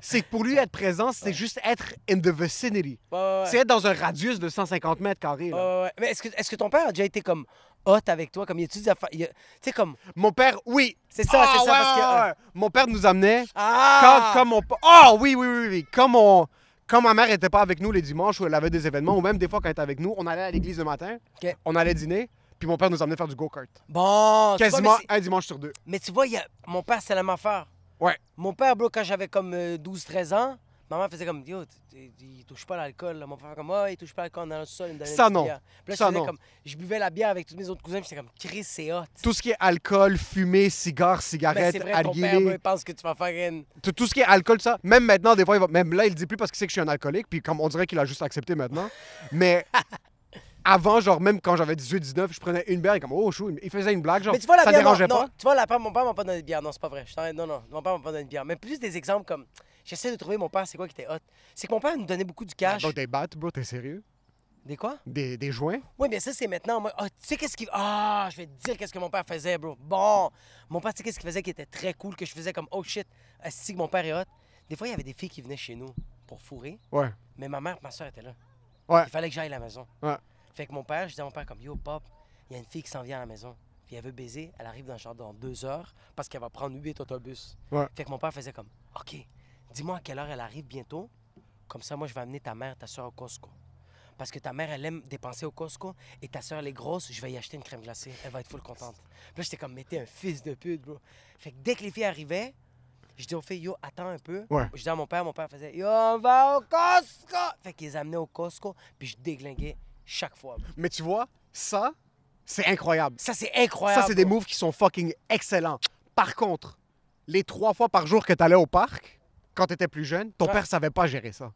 C'est que pour lui, être présent, c'est juste être in the vicinity. Ouais, ouais, ouais. C'est être dans un radius de 150 mètres carrés. là. Ouais, ouais, ouais. Mais est-ce que, est que ton père a déjà été comme hot avec toi? Comme il a-tu des affaires- Tu sais, comme. Mon père, oui. C'est ça, Ah, c'est ça, ouais, parce que. ouais, ouais. Mon père nous amenait. Ah! Quand, quand mon pa- Ah oui, oui, oui, oui. Quand, mon- quand ma mère était pas avec nous les dimanches où elle avait des événements, ou même des fois quand elle était avec nous, on allait à l'église le matin, on allait dîner, puis mon père nous amenait faire du go-kart. Bon, vois, Quasiment un dimanche sur deux. mais tu vois, y a... mon père, c'est la même affaire. Ouais. Mon père, bro, quand j'avais comme euh, 12-13 ans, maman faisait comme, yo, il touche pas l'alcool. Mon père, comme, oh, il touche pas l'alcool dans le sol. Il me donnait Ça, une non. bière. Puis là, Ça, je faisais non. comme, je buvais la bière avec tous mes autres cousins, puis j'étais comme, Chris, c'est hot. Tout ce qui est alcool, fumée, cigares, Mais cigarettes, c'est vrai, ton père, pense que tu vas faire une. tout, tout ce qui est alcool, ça. Même maintenant, des fois, il va- même là, il dit plus parce qu'il sait que je suis un alcoolique, puis comme on dirait qu'il a juste accepté maintenant. Mais avant, genre, même quand j'avais 18-19, je prenais une bière et comme, oh, chou, il faisait une blague, genre, Mais tu vois, la ça bière, dérangeait non, pas. non, tu vois, la mon père m'a pas donné de bière. Non, c'est pas vrai. Je non, non, mon père m'a pas donné de bière. Mais plus des exemples comme, j'essaie de trouver mon père, c'est quoi qui était hot. C'est que mon père nous donnait beaucoup du cash. Bro, des battes, bro, t'es sérieux? Des quoi? Des, des joints? Oui, mais ça, c'est maintenant. Moi, ah, tu sais qu'est-ce qu'il. Ah, je vais te dire qu'est-ce que mon père faisait, bro. Bon, mon père, tu sais qu'est-ce qu'il faisait qui était très cool, que je faisais comme, oh shit, si que mon père est hot. Des fois, il y avait des filles qui venaient chez nous pour fourrer, Ouais. mais ma mère et ma soeur étaient là. Ouais. Il fallait que j'aille à la maison. Ouais. Fait que mon père, je disais à mon père, comme, yo, pop, il y a une fille qui s'en vient à la maison. Puis elle veut baiser, elle arrive dans, genre, dans deux heures parce qu'elle va prendre huit autobus. Ouais. Fait que mon père faisait comme, OK, dis-moi à quelle heure elle arrive bientôt. Comme ça, moi, je vais amener ta mère, ta soeur au Costco. Parce que ta mère, elle aime dépenser au Costco et ta soeur, elle est grosse, je vais y acheter une crème glacée. Elle va être full contente. Puis là, j'étais comme, mais t'es un fils de pute, bro. Fait que dès que les filles arrivaient, je dis aux filles, yo, attends un peu. Ouais. Je dis à mon père, mon père faisait, yo, on va au Costco. Fait qu'ils les amenaient au Costco, puis je déglinguais chaque fois. bro. Mais tu vois, ça, C'est incroyable. Ça, c'est incroyable. Ça, c'est des moves qui sont fucking excellents. Par contre, les trois fois par jour que tu allais au parc, quand tu étais plus jeune, ton Ouais. père savait pas gérer ça.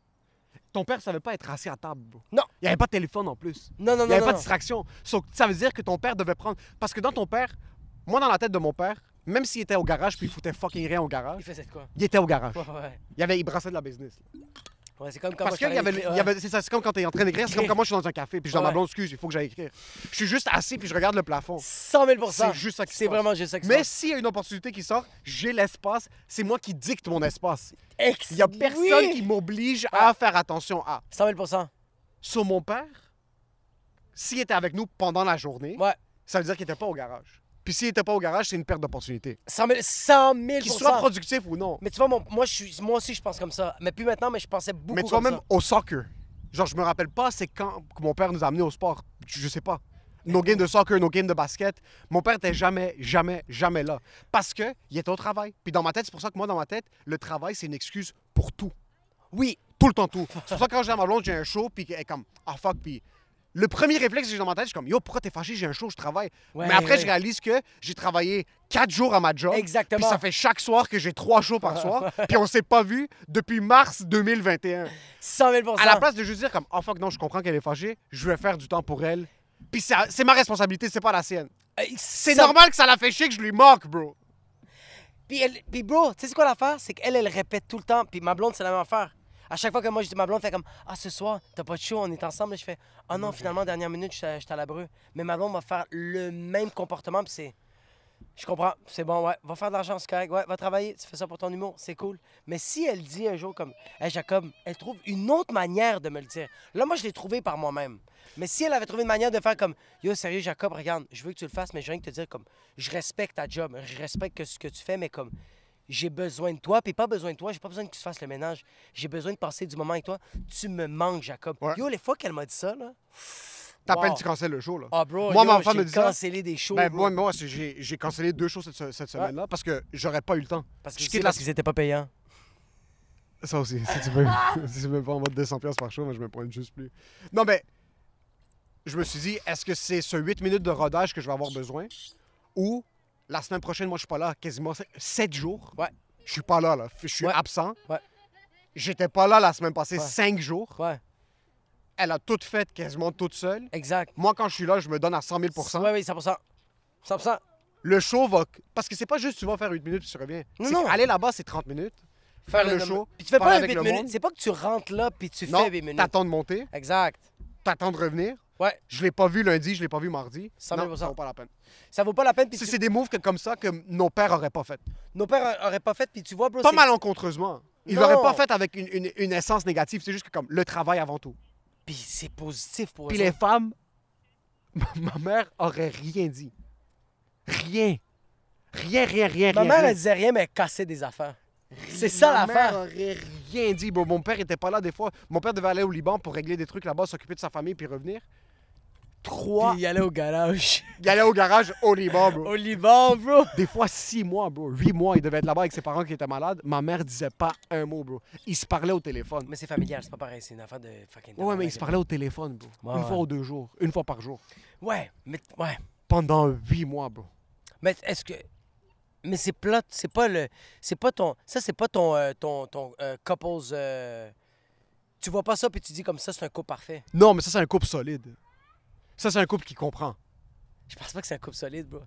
Ton père savait pas être assis à table. bro. Non. Il n'y avait pas de téléphone en plus. Non, non, Il n'y non. avait non, pas de non. distraction. So, ça veut dire que ton père devait prendre. Parce que dans ton père, moi, dans la tête de mon père, même s'il était au garage puis il foutait fucking rien au garage, Il faisait de quoi? il était au garage. Ouais, ouais. Il, avait, il brassait de la business. Ouais, c'est comme quand Parce qu'il y avait, y c'est ça, c'est comme quand tu es en train d'écrire, c'est comme quand moi je suis dans un café puis je dis à ma Ouais. blonde, excuse, il faut que j'aille écrire. Je suis juste assis puis je regarde le plafond. 100 000 C'est juste ça qui se C'est passe. vraiment juste ça qui Mais passe. s'il y a une opportunité qui sort, j'ai l'espace, c'est moi qui dicte mon espace. Ex- Il y a personne Oui. qui m'oblige à faire attention à. 100 000 Sur mon père, s'il était avec nous pendant la journée, Ouais. ça veut dire qu'il était pas au garage. Puis s'il était pas au garage, c'est une perte d'opportunité. 100 000 100 000 Qu'il soit productif ou non. Mais tu vois, mon- moi, je suis, moi aussi, je pense comme ça. Mais plus maintenant, mais je pensais beaucoup Mais tu vois, comme même au soccer, genre, je me rappelle pas, c'est quand que mon père nous a amenés au sport. Je, je sais pas. Nos games de soccer, nos games de basket, mon père était jamais, jamais, jamais là. Parce que il était au travail. Puis dans ma tête, c'est pour ça que moi, dans ma tête, le travail, c'est une excuse pour tout. Oui. Tout le temps, tout. C'est pour ça que quand j'ai à ma blonde, j'ai un show, puis elle est comme, ah fuck, puis. Le premier réflexe que j'ai dans ma tête, je suis comme, yo, pourquoi t'es fâché, j'ai un show, je travaille. Ouais, Mais après, ouais. je réalise que j'ai travaillé quatre jours à ma job. Exactement. Puis ça fait chaque soir que j'ai trois shows par soir. puis on s'est pas vu depuis mars 2021. 100 000 À la place de juste dire comme oh fuck non je comprends qu'elle est fâchée, je vais faire du temps pour elle. Puis c'est ma responsabilité, c'est pas la sienne. C'est normal que ça la fait chier que je lui moque, bro. Puis, elle- puis bro, tu sais quoi l'affaire? C'est qu'elle, elle répète tout le temps. Puis ma blonde, c'est la même affaire. À chaque fois que moi, je dis, ma blonde fait comme Ah, ce soir, t'as pas de show, on est ensemble. Je fais Ah non, finalement, dernière minute, j'étais à la breu. Mais ma blonde va faire le même comportement. Puis c'est. Je comprends, c'est bon, ouais. Va faire de l'argent, c'est correct. Ouais, va travailler, tu fais ça pour ton humour, c'est cool. Mais si elle dit un jour comme Hey Jacob, elle trouve une autre manière de me le dire. Là, moi, je l'ai trouvé par moi-même. Mais si elle avait trouvé une manière de faire comme Yo, sérieux, Jacob, regarde, je veux que tu le fasses, mais je viens de te dire comme Je respecte ta job, je respecte que ce que tu fais, mais comme j'ai besoin de toi, puis pas besoin de toi, j'ai pas besoin que tu fasses le ménage. J'ai besoin de passer du moment avec toi. Tu me manques, Jacob. Ouais. Yo, les fois qu'elle m'a dit ça, là. T'appelles, Wow. tu cancelles le show là. Ah, bro, Moi, yo, ma femme j'ai me dit ça. cancellé des shows. Ben, bro. moi, moi j'ai j'ai cancellé deux shows cette, cette semaine-là parce que j'aurais pas eu le temps. parce que je quitte la- parce qu'ils étaient pas payants. Ça aussi, si tu veux. si tu me pas en mode 200$ piastres par show, moi je me pointe juste plus. Non, mais je me suis dit, est-ce que c'est ce 8 minutes de rodage que je vais avoir besoin ou la semaine prochaine, moi je suis pas là quasiment 7 jours. Ouais. Je suis pas là, là. Je suis Ouais. absent. Ouais. J'étais pas là la semaine passée. 5 jours. Ouais, Elle a tout fait quasiment toute seule. exact. Moi, quand je suis là, je me donne à 100 000 Ouais, oui, 100%. 100%. Le show va. Parce que c'est pas juste tu vas faire 8 minutes puis tu reviens. Non, non. Aller là-bas, c'est 30 minutes. Faire le show. Puis tu fais pas un avec 8 le minutes. C'est pas que tu rentres là puis tu Non, fais 8 minutes. t'attends de monter, Exact. t'attends de revenir. Ouais, Je l'ai pas vu lundi, je l'ai pas vu mardi. 100 Non, 000 ça vaut pas la peine. ça vaut pas la peine. C'est tu- des moves que- comme ça que nos pères auraient pas fait. nos pères auraient pas fait. Puis tu vois, bro. Pas malencontreusement. Ils l'auraient pas fait avec une, une- une essence négative. C'est juste que comme le travail avant tout. Puis c'est positif pour eux. Puis les femmes, ma mère aurait rien dit. Rien. Rien, rien, rien, Ma rien. mère, rien. elle disait rien, mais elle cassait des affaires. C'est ça Ma mère l'affaire. aurait rien dit. bro. Mon père était pas là des fois. Mon père devait aller au Liban pour régler des trucs là-bas, s'occuper de sa famille puis revenir. Trois. Puis il allait au garage. Il allait au garage au Liban, bro. au Liban, bro. Des fois, six mois, bro. Huit mois, il devait être là-bas avec ses parents qui étaient malades. Ma mère disait pas un mot, bro. Ils se parlaient au téléphone. Mais c'est familial, c'est pas pareil. C'est une affaire de fucking. Ouais, mais ils se parlaient au téléphone, bro. Ouais, une ouais. fois ou deux jours. Une fois par jour. Ouais, mais ouais. Pendant huit mois, bro. Mais est-ce que. Mais c'est plot, c'est pas le. C'est pas ton. Ça, c'est pas ton. euh, ton, ton euh, couples. euh, Tu vois pas ça, puis tu dis comme ça, c'est un couple parfait. Non, mais ça, c'est un couple solide. Ça, c'est un couple qui comprend. Je pense pas que c'est un couple solide, bro.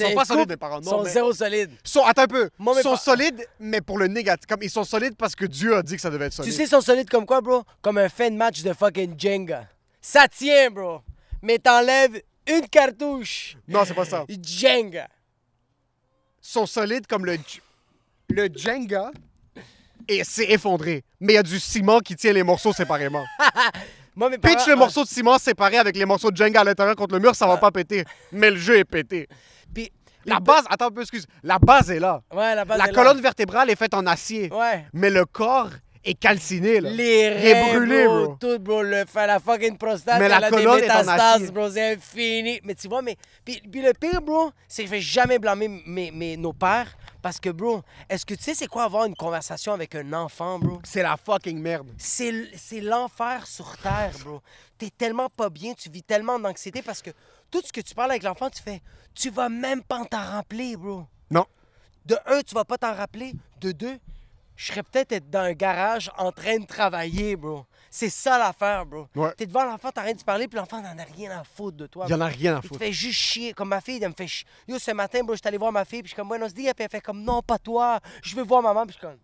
Ils sont pas solides, mes parents. Ils sont mais- zéro solide. Ils sont, attends un peu. Moi, Ils mes sont solides, mais pour le négatif. Comme ils sont solides parce que Dieu a dit que ça devait être solide. Tu sais, ils sont solides comme quoi, bro? Comme un fin de match de fucking Jenga. Ça tient, bro. Mais t'enlèves une cartouche. Non, c'est pas ça. Jenga. Ils sont solides comme le, le Jenga et c'est effondré. Mais il y a du ciment qui tient les morceaux séparément. Moi, mes Pitch le morceau de ciment séparé avec les morceaux de Jenga à l'intérieur contre le mur, ça va pas péter. Mais le jeu est pété. Puis, La base, attends un peu, excuse. La base est là. Ouais, la base La est là. colonne vertébrale est faite en acier. Ouais. Mais le corps est calciné, là. Les Il est reins, brûlé, bro, bro. Tout, bro. Le, la fucking prostate, Mais elle la a des colonne est en métastases, acier. bro. C'est infini. Mais tu vois, mais... Puis, puis le pire, bro, c'est que je vais jamais blâmer mes, mes- nos pères. Parce que, bro, est-ce que tu sais c'est quoi avoir une conversation avec un enfant, bro? C'est la fucking merde. C'est l- c'est l'enfer sur Terre, bro. T'es tellement pas bien, tu vis tellement d'anxiété parce que tout ce que tu parles avec l'enfant, tu fais, tu vas même pas t'en rappeler, bro. Non. De un, tu vas pas t'en rappeler. De deux, je serais peut-être être dans un garage en train de travailler, bro. C'est ça l'affaire, bro. Ouais. T'es devant l'enfant, t'arrêtes de parler, puis l'enfant n'en a rien à foutre de toi. Il en a rien à Il te foutre. fait juste chier. Comme ma fille, elle me fait chier. Yo, ce matin, bro, je suis allé voir ma fille, puis je suis comme, Buenos dias, puis elle fait comme, non, pas toi. Je veux voir maman, puis je suis comme,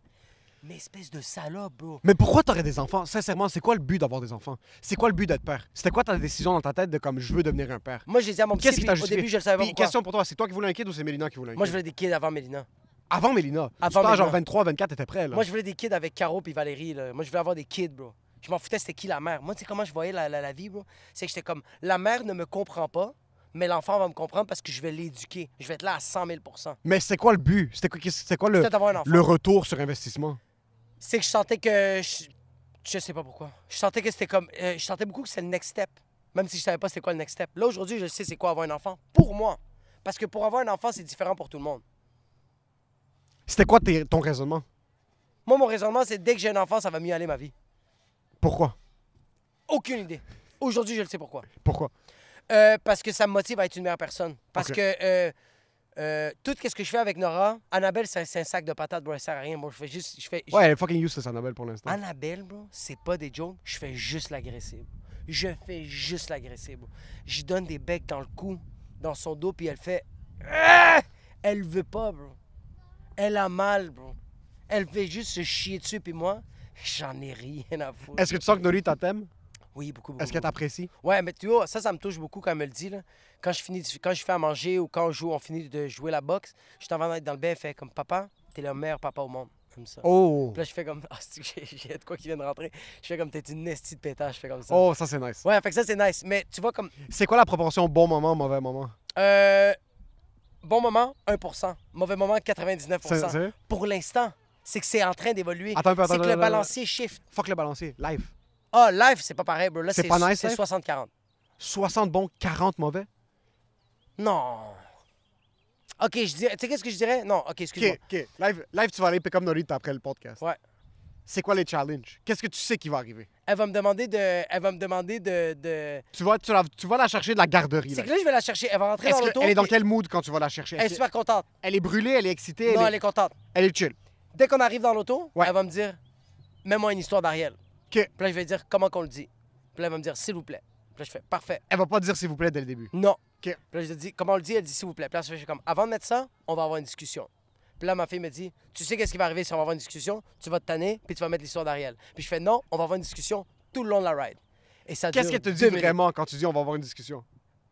mais espèce de salope, bro. Mais pourquoi t'aurais des enfants? Sincèrement, c'est quoi le but d'avoir des enfants? C'est quoi le but d'être père? C'était quoi ta décision dans ta tête de comme je veux devenir un père? Moi, j'ai dit à mon petit, Qu'est-ce qui t'a au début, je le savais pas question pour toi, c'est toi qui voulais un kid ou c'est Mélina qui voulait un Moi, je voulais des kids avant Mélina. Avant Mélina. Avant vois, genre Mélina. 23, 24, t'étais prêt, là. Moi, je voulais des kids avec Caro puis Valérie. Là. Moi, je voulais avoir des kids, bro. Je m'en foutais, c'était qui la mère. Moi, tu sais comment je voyais la, la- la vie, bro? C'est que j'étais comme, la mère ne me comprend pas, mais l'enfant va me comprendre parce que je vais l'éduquer. Je vais être là à 100 000% Mais c'est quoi le but? C'était quoi, c'était quoi le, le retour sur investissement? C'est que je sentais que. Je, je sais pas pourquoi. Je sentais que c'était comme. euh, je sentais beaucoup que c'était le next step. Même si je savais pas c'était quoi le next step. Là, aujourd'hui, je sais c'est quoi avoir un enfant. Pour moi. Parce que pour avoir un enfant, c'est différent pour tout le monde. C'était quoi tes- ton raisonnement? Moi, mon raisonnement, c'est dès que j'ai un enfant, ça va mieux aller ma vie. Pourquoi? Aucune idée. Aujourd'hui, je le sais pourquoi. Pourquoi? Euh, parce que ça me motive à être une meilleure personne. Parce Ok. que euh, euh, tout ce que je fais avec Nora, Annabelle, c'est c'est un sac de patates, bro, elle sert à rien. Moi, je fais juste. Je fais, Ouais, elle est fucking useless, Annabelle, pour l'instant. Annabelle, bro, c'est pas des jokes, je fais juste l'agresser. bro. Je fais juste l'agresser, bro. Je donne des becs dans le cou, dans son dos, puis elle fait. Ah! Elle veut pas, bro. Elle a mal, bro. Elle fait juste se chier dessus, puis moi, j'en ai rien à foutre. Est-ce que tu sens que Norita t'aime? Oui, beaucoup, beaucoup. Est-ce qu'elle t'apprécie? Ouais, mais tu vois, ça, ça me touche beaucoup quand elle me le dit. Là. Quand, je finis, quand je fais à manger ou quand on joue, on finit de jouer la boxe, je suis en train d'être dans le bain, elle fait comme Papa, t'es le meilleur papa au monde. Comme ça. Oh! Puis là, je fais comme. Ah, j'ai j'ai de quoi qui vient de rentrer? Je fais comme t'es une nestie de pétage. Je fais comme ça. Oh, ça c'est nice. Ouais, fait que ça, c'est nice. Mais tu vois, comme. C'est quoi la proportion bon moment, mauvais moment? Euh, bon moment, 1% Mauvais moment, 99 C'est- c'est- Pour l'instant, c'est que c'est en train d'évoluer. Attends attends, C'est que le balancier shift. Fuck le balancier. Live. Ah, live, c'est pas pareil, bro. Là, C'est c'est pas nice, C'est live? 60-40. 60 bons, 40 mauvais? Non. Ok, je dirais. Tu sais, qu'est-ce que je dirais? Non, ok, excuse-moi. Ok, ok. Live, live, tu vas aller pick up Norita après le podcast. Ouais. C'est quoi les challenges? Qu'est-ce que tu sais qui va arriver? Elle va me demander de. Elle va me demander de. de... Tu vas, tu, la, tu vas la chercher de la garderie. C'est que là, je vais la chercher. Elle va rentrer dans l'auto. elle est dans quel mood quand tu vas la chercher? Elle est super contente. elle est brûlée, elle est excitée, non, elle, elle est... est contente. elle est chill. Dès qu'on arrive dans l'auto, Ouais. elle va me dire Mets-moi une histoire d'Ariel. OK. Puis là, je vais dire comment qu'on le dit? Puis là, elle va me dire S'il vous plaît. Puis là, je fais Parfait. Elle va pas dire s'il vous plaît dès le début. Non. OK. Puis là, je dis Comment on le dit? Elle dit S'il vous plaît. Puis là, je fais comme Avant de mettre ça, on va avoir une discussion. Puis là, ma fille me dit Tu sais qu'est-ce qui va arriver si on va avoir une discussion? Tu vas te tanner, puis tu vas mettre l'histoire d'Ariel. Puis je fais Non, on va avoir une discussion tout le long de la ride. Et ça Qu'est-ce qu'elle te dit minutes. vraiment quand tu dis on va avoir une discussion?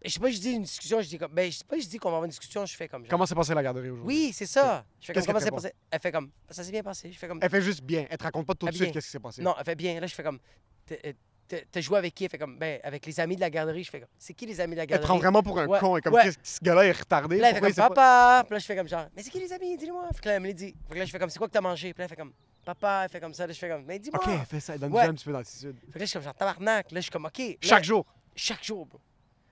Je sais pas, je dis une discussion, je dis comme. Ben, je sais pas, je dis qu'on va avoir une discussion, je fais comme. genre, Comment s'est passée la garderie aujourd'hui? Oui, c'est ça. Je fais comme Qu'est-ce comment te passé. Elle fait comme. Ça s'est bien passé. Je fais comme. Elle fait juste bien. Elle te raconte pas tout de suite qu'est-ce qui s'est passé. Non, elle fait bien. Là, je fais comme. T'as joué avec qui? Elle fait comme. Ben, avec les amis de la garderie. Je fais comme. C'est qui les amis de la Elle garderie? prend vraiment pour un Ouais, con. Et comme, ouais. ce gars-là est retardé. Là, elle fait comme pas- papa. Puis là, je fais comme genre. Mais c'est qui les amis? Dis-moi. Fait que là, elle me dit. Fait que là, je fais comme. C'est quoi que t'as mangé? Puis là, elle fait comme. Papa. Elle fait comme ça. Là, je fais comme. Mais dis-moi. Ok, elle fait ça. Elle donne Ouais. déjà un petit peu d'attitude. Fait que là, je suis comme genre tabarnak. Là, je suis comme. OK. Là, Chaque jour. chaque jour, bro.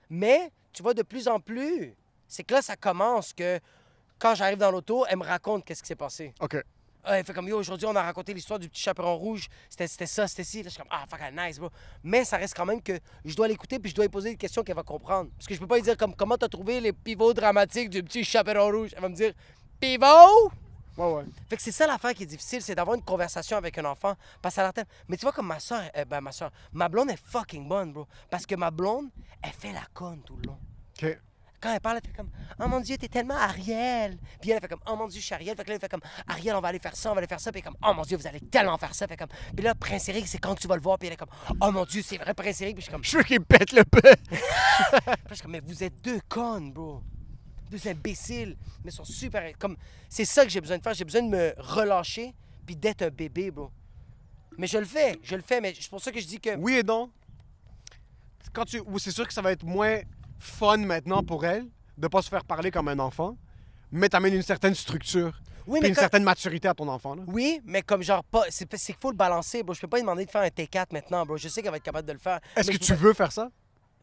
Mais tu vois de plus en plus, c'est que là, ça commence que quand j'arrive dans l'auto, elle me raconte qu'est-ce qui s'est passé. OK. Elle fait comme yo, aujourd'hui, on a raconté l'histoire du petit chaperon rouge. C'était c'était ça, c'était ci. Là, je suis comme ah, fuck, nice, bro. Mais ça reste quand même que je dois l'écouter puis je dois lui poser des questions qu'elle va comprendre. Parce que je peux pas lui dire comme comment t'as trouvé les pivots dramatiques du petit chaperon rouge? Elle va me dire pivot? Ouais, ouais. Fait que c'est ça l'affaire qui est difficile, c'est d'avoir une conversation avec un enfant. Parce qu'à l'antenne. Mais tu vois, comme ma soeur, ben ma soeur, ma blonde est fucking bonne, bro. Parce que ma blonde, elle fait la conne tout le long. OK. Quand elle parle, elle fait comme Oh mon Dieu, t'es tellement Ariel. Puis elle fait comme Oh mon Dieu, je suis Ariel. Fait que là, elle fait comme Ariel, on va aller faire ça, on va aller faire ça. Puis elle est comme Oh mon Dieu, vous allez tellement faire ça. Fait comme Puis là, Prince Eric, c'est quand que tu vas le voir. Puis elle est comme Oh mon Dieu, c'est vrai, Prince Eric. Puis je suis comme Je veux qu'il pète le là, je suis comme Mais vous êtes deux connes, bro. Deux imbéciles. Mais ils sont super. Comme C'est ça que j'ai besoin de faire. J'ai besoin de me relâcher puis d'être un bébé, bro. Mais je le fais, je le fais. Mais c'est pour ça que je dis que. Oui et non. Quand tu... C'est sûr que ça va être moins fun maintenant pour elle de pas se faire parler comme un enfant, mais t'amènes une certaine structure Oui, mais une certaine maturité à ton enfant. Là. Oui, mais comme genre pas. C'est qu'il faut le balancer, bro. Je peux pas lui demander de faire un T4 maintenant, bro. Je sais qu'elle va être capable de le faire. Est-ce que je tu veux faire ça?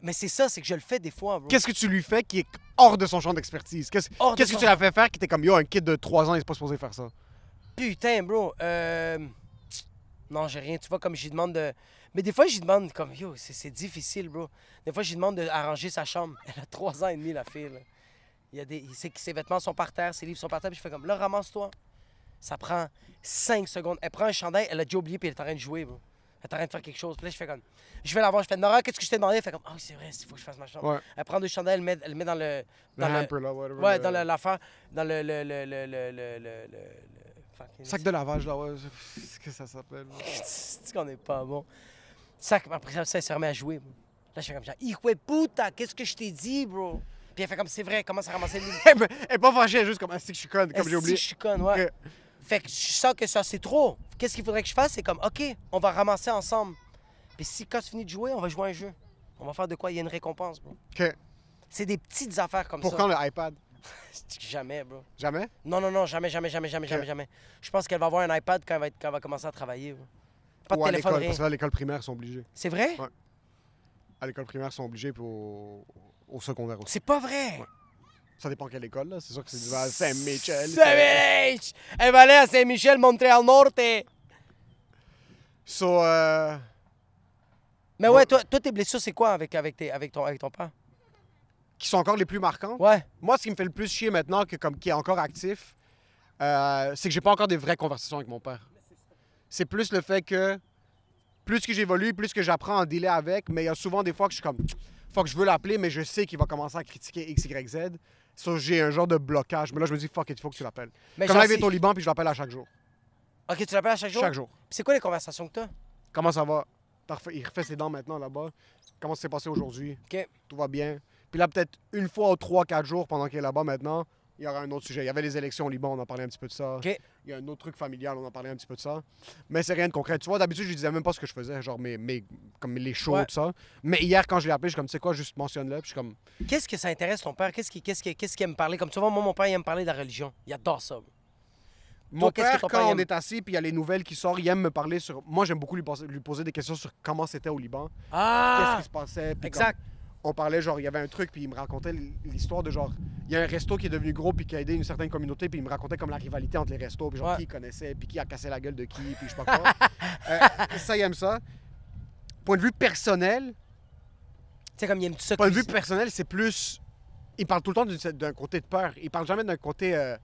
Mais c'est ça, c'est que je le fais des fois, bro. Qu'est-ce que tu lui fais qui est hors de son champ d'expertise? Qu'est-ce de que son- tu l'as fait faire qui était comme yo, un kid de 3 ans, il est pas supposé faire ça? Putain, bro. Euh... Non, j'ai rien. Tu vois, comme j'y demande de. Mais des fois, je lui demande, comme, yo, c'est difficile, bro. Des fois, je lui demande d'arranger sa chambre. Elle a trois ans et demi, la fille, là. Il y a des, il sait que ses vêtements sont par terre, ses livres sont par terre, puis je fais comme, là, ramasse-toi. Ça prend cinq secondes. Elle prend un chandail, elle a déjà oublié, puis elle est en train de jouer, bro. Elle est en train de faire quelque chose. Puis là, je fais comme, je vais la voir, je fais, Nora, qu'est-ce que je t'ai demandé? Elle fait comme, oh, c'est vrai, il faut que je fasse ma chambre. Ouais. Elle prend deux chandails, elle met, elle le met dans le. Le Dans le, hamper, là, whatever. ouais, le- dans le- l'affaire, dans le. le, le, le, le, le, le, le- le- Sac de lavage, là, ouais. Qu'est-ce que ça s'appelle? C'est qu'on est pas bon? Sac, après ça, ça, elle se remet à jouer. bro. Là, je fais comme ça. Hijo puta, qu'est-ce que je t'ai dit, bro? Puis elle fait comme c'est vrai, elle commence à ramasser le livre. Elle est pas fâchée, elle est juste comme, ah, c'est que je suis conne, comme j'ai oublié. que Je suis conne, ouais. Fait que je sens que ça, c'est trop. Qu'est-ce qu'il faudrait que je fasse? C'est comme, OK, on va ramasser ensemble. Puis si quand tu finis de jouer, on va jouer à un jeu. On va faire de quoi? Il y a une récompense, bro. Ok. C'est des petites affaires comme Pour ça. quand le iPad? Jamais, bro. Jamais? Non, non, non, jamais, jamais, jamais, jamais, jamais, jamais. Je pense qu'elle va avoir un iPad quand elle va, être- quand elle va commencer à travailler. bro. Pas de Ou à téléphone, l'école, rien. parce que là, à l'école primaire, ils sont obligés. C'est vrai? Ouais. À l'école primaire, ils sont obligés, puis au, au secondaire aussi. C'est pas vrai. Ouais. Ça dépend quelle école, là. C'est sûr que c'est du à Saint-Michel. Saint-Mich! Elle va aller à Saint-Michel, Montréal-Norte. So, euh, Mais ouais, toi, toi tes blessures, c'est quoi avec, avec, tes, avec, ton, avec ton père? qui sont encore les plus marquants. Ouais. Moi, ce qui me fait le plus chier maintenant, que comme qui est encore actif, euh, c'est que j'ai pas encore des vraies conversations avec mon père. C'est plus le fait que plus que j'évolue, plus que j'apprends à en dealer avec, mais il y a souvent des fois que je suis comme, faut que je veux l'appeler, mais je sais qu'il va commencer à critiquer X, Y, Z. So, j'ai un genre de blocage. Mais là, je me dis, fuck il faut que tu l'appelles. Mais Comme là, il vient si- au Liban, puis je l'appelle à chaque jour. Ok, tu l'appelles à chaque jour? Chaque jour. Puis C'est quoi les conversations que t'as? Comment ça va? Il refait ses dents maintenant là-bas. Comment ça s'est passé aujourd'hui? OK. Tout va bien. Puis là, peut-être une fois ou trois, quatre jours pendant qu'il est là-bas maintenant, il y aura un autre sujet. Il y avait les élections au Liban, on en parlait un petit peu de ça. Il y a un autre truc familial, on en parlait un petit peu de ça. Mais c'est rien de concret. Tu vois, d'habitude, je disais même pas ce que je faisais, genre mes, mes- comme les shows, Ouais. tout ça. Mais hier, quand je l'ai appelé, je suis comme, tu sais quoi, juste mentionne-le. Puis je suis comme, Qu'est-ce que ça intéresse ton père? Qu'est-ce qui, qu'est-ce qui, qu'est-ce qui aime parler? Comme tu vois, moi, mon père, il aime parler de la religion. Il adore ça. Mon qu'est-ce père, quand on est assis puis il y a les nouvelles qui sortent, il aime me parler sur. Moi, j'aime beaucoup lui, poser- lui poser des questions sur comment c'était au Liban, qu'est-ce Ah! qui se passait. Exact. comme- on parlait, genre, il y avait un truc, puis il me racontait l'histoire de genre. Il y a un resto qui est devenu gros, puis qui a aidé une certaine communauté, puis il me racontait comme la rivalité entre les restos, puis genre Ouais. qui connaissait, puis qui a cassé la gueule de qui, puis je sais pas quoi. Euh, ça, il aime ça. Point de vue personnel, Tu sais, comme il aime tout ça. point de vue personnel, c'est plus. Il parle tout le temps d'un côté de peur. Il parle jamais d'un côté euh,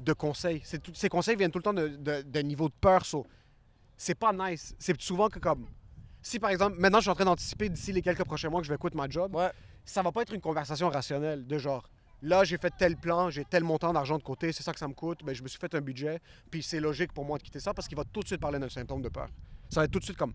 de conseil. C'est tout- Ses conseils viennent tout le temps de- de- d'un niveau de peur. so, C'est pas nice. C'est souvent que comme. Si par exemple, maintenant je suis en train d'anticiper d'ici les quelques prochains mois que je vais quitter ma job, Ouais. ça va pas être une conversation rationnelle de genre. Là, j'ai fait tel plan, j'ai tel montant d'argent de côté, c'est ça que ça me coûte, ben, je me suis fait un budget, puis c'est logique pour moi de quitter ça parce qu'il va tout de suite parler d'un symptôme de peur. Ça va être tout de suite comme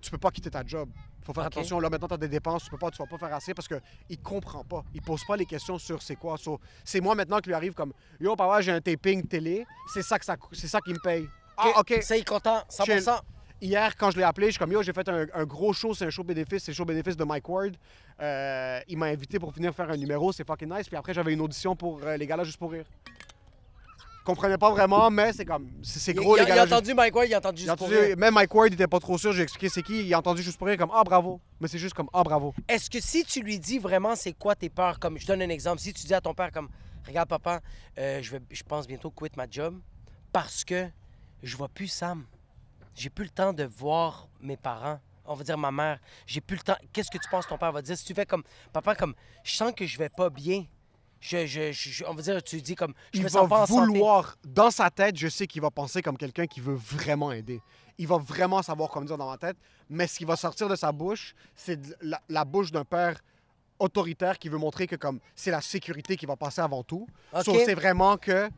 tu peux pas quitter ta job. faut faire attention, là maintenant tu as des dépenses, tu peux pas, tu vas pas faire assez parce que il comprend pas. Il pose pas les questions sur c'est quoi. So, c'est moi maintenant qui lui arrive comme Yo papa, j'ai un taping télé, c'est ça que ça c'est ça qui me paye. Ah OK. Ça, il est content. 100%. Hier, quand je l'ai appelé, je suis comme yo, j'ai fait un, un gros show, c'est un show bénéfice, c'est le show bénéfice de Mike Ward. Euh, il m'a invité pour venir faire un numéro, c'est fucking nice. Puis après, j'avais une audition pour euh, les galas juste pour rire. Je comprenais pas vraiment, mais c'est comme c'est gros il a, les il a entendu Mike Ward, il a entendu il a juste pour rire. même Mike Ward, il était pas trop sûr, j'ai expliqué c'est qui, il a entendu juste pour rire comme ah bravo. Mais c'est juste comme ah bravo. Est-ce que si tu lui dis vraiment c'est quoi tes peurs, comme je donne un exemple, si tu dis à ton père comme regarde papa, euh, je vais, je pense bientôt quitter ma job parce que je vois plus Sam, j'ai plus le temps de voir mes parents. On va dire ma mère, j'ai plus le temps. Qu'est-ce que tu penses que ton père va dire? Si tu fais comme papa comme je sens que je vais pas bien. Je, je, on va dire tu dis comme je il me sens pas va santé. vouloir, dans sa tête, je sais qu'il va penser comme quelqu'un qui veut vraiment aider. Il va vraiment savoir comment dire dans ma tête, mais ce qui va sortir de sa bouche, c'est la, la bouche d'un père autoritaire qui veut montrer que comme c'est la sécurité qui va passer avant tout. Ok. So, c'est vraiment que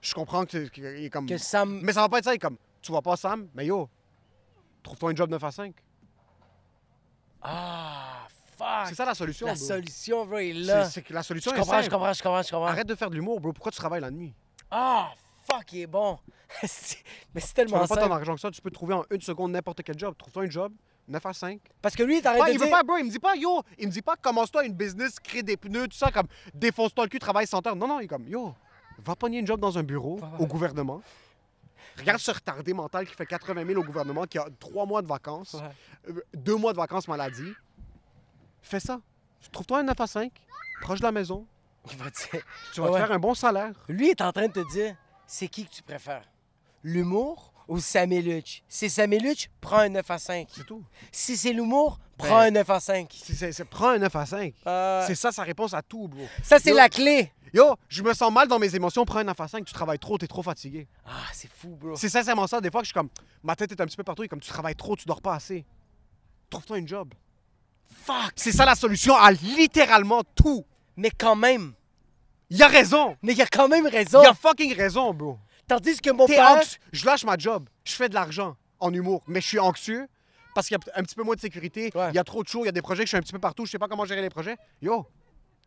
je comprends que, que- est comme que Sam mais ça va pas être ça, il est comme tu vois pas Sam, mais yo, trouve-toi un job 9 à 5. ah fuck C'est ça la solution. la bro. solution bro est C'est là. c'est que la Je solution est comprends, je comprends, je comprends, je comprends. Arrête de faire de l'humour, bro. Pourquoi tu travailles la nuit? Ah, fuck, il est bon. C'est- Mais c'est Tu tellement fais pas tant d'argent que ça, tu peux trouver en une seconde n'importe quel job. Trouve-toi un job, 9 à 5. Parce que lui, t'arrêtes de il veut dire... pas, bro, il me dit pas, yo, il me dit pas, commence-toi une business, crée des pneus, tout ça, comme, défonce-toi le cul, travaille 100 heures. Non, non, il est comme, yo, va pogner une job dans un bureau, au gouvernement. Regarde ce retardé mental qui fait 80 000 au gouvernement, qui a trois mois de vacances, Ouais. euh, deux mois de vacances maladie. Fais ça. Trouve-toi un 9 à 5, proche de la maison. Il va dire- Tu vas Ouais. te faire un bon salaire. Lui est en train de te dire, c'est qui que tu préfères? L'humour ou Sameluch. Si c'est Sameluch, prends un 9 à 5. C'est tout. Si c'est l'humour, prends Ben, un 9 à 5. C'est- c'est- c'est- prends un 9 à 5. Euh, C'est ça sa réponse à tout, bro. ça, c'est la clé. Yo, je me sens mal dans mes émotions, prends un 9 à 5, tu travailles trop, t'es trop fatigué. Ah, c'est fou, bro. C'est sincèrement ça, des fois que je suis comme, ma tête est un petit peu partout, et comme tu travailles trop, tu dors pas assez. Trouve-toi un job. Fuck. C'est ça la solution à littéralement tout. Mais quand même. Il a raison. Mais il y a quand même raison. Il a fucking raison, bro. Tandis que mon père... Je lâche ma job. Je fais de l'argent en humour, mais je suis anxieux parce qu'il y a un petit peu moins de sécurité. Ouais. Il y a trop de shows, il y a des projets que je suis un petit peu partout. Je sais pas comment gérer les projets. Yo,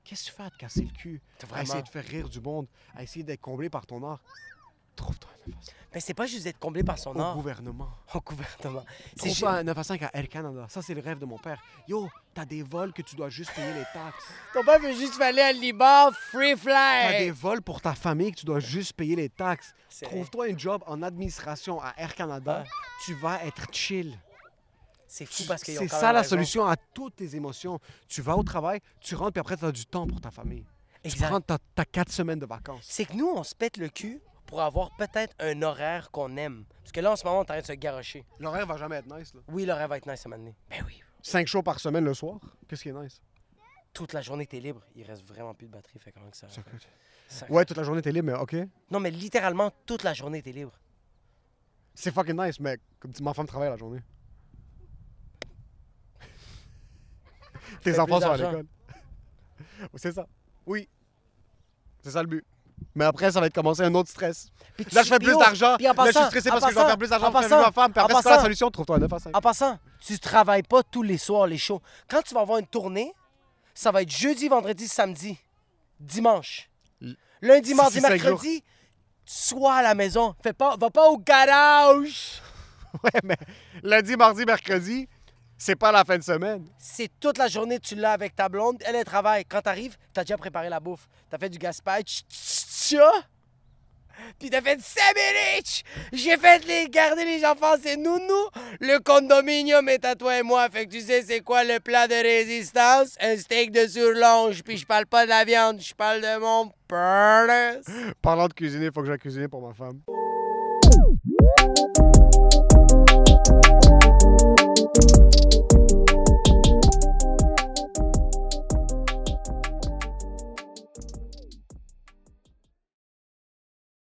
qu'est-ce que tu fais à te casser le cul? À essayer de faire rire du monde, à essayer d'être comblé par ton art. Trouve-toi un 9 à 5. Mais c'est pas juste d'être comblé par son Au art. gouvernement. Au gouvernement. C'est Trouve-toi un 9 à 5 à Air Canada. Ça, c'est le rêve de mon père. Yo, t'as des vols que tu dois juste payer les taxes. Ton père veut juste aller à Liban, free T'as des fly. vols pour ta famille que tu dois juste payer les taxes. C'est- Trouve-toi un job en administration à Air Canada. Ouais. Tu vas être chill. C'est fou parce qu'ils ont C'est ça la raison. solution à toutes tes émotions. Tu vas au travail, tu rentres, puis après, tu as du temps pour ta famille. Tu Exact. prends ta, ta quatre semaines de vacances. C'est que nous, on se pète le cul pour avoir peut-être un horaire qu'on aime. Parce que là, en ce moment, on est en train de se garocher. L'horaire va jamais être nice. Là. Oui, l'horaire va être nice à un moment donné. Ben oui. Cinq shows par semaine le soir? Qu'est-ce qui est nice? Toute la journée, t'es libre. Il reste vraiment plus de batterie. Fait comment que ça... Ça coûte. ça- Ouais, toute la journée, t'es libre, mais OK. Non, mais littéralement, toute la journée, t'es libre. C'est fucking nice, mais comme dis, ma femme travaille la journée. Tes enfants sont à l'école. C'est ça. Oui. C'est ça le but. Mais après, ça va être commencer un autre stress. Puis Là, je fais plus d'argent. Là, je suis stressé parce que je passant- faire plus d'argent en pour faire ma femme. Puis en après, c'est quoi la solution? Trouve-toi un 9 à 5. En passant, tu travailles pas tous les soirs les shows. Quand tu vas avoir une tournée, ça va être jeudi, vendredi, samedi, dimanche. Lundi, mardi, mercredi, sois à la maison. Fais pas, va pas au garage. Ouais, mais lundi, mardi, mercredi, c'est pas la fin de semaine. C'est toute la journée tu l'as avec ta blonde. Elle, elle travaille. Quand t'arrives, t'as déjà préparé la bouffe. T'as fait du gaspage. Puis t'as fait 5 minutes. J'ai fait les garder les enfants, c'est nounou. Le condominium est à toi et moi. Fait que tu sais c'est quoi le plat de résistance? Un steak de surlonge. Puis je parle pas de la viande, je parle de mon penis. Parlant de cuisiner, faut que j'aille cuisiner pour ma femme.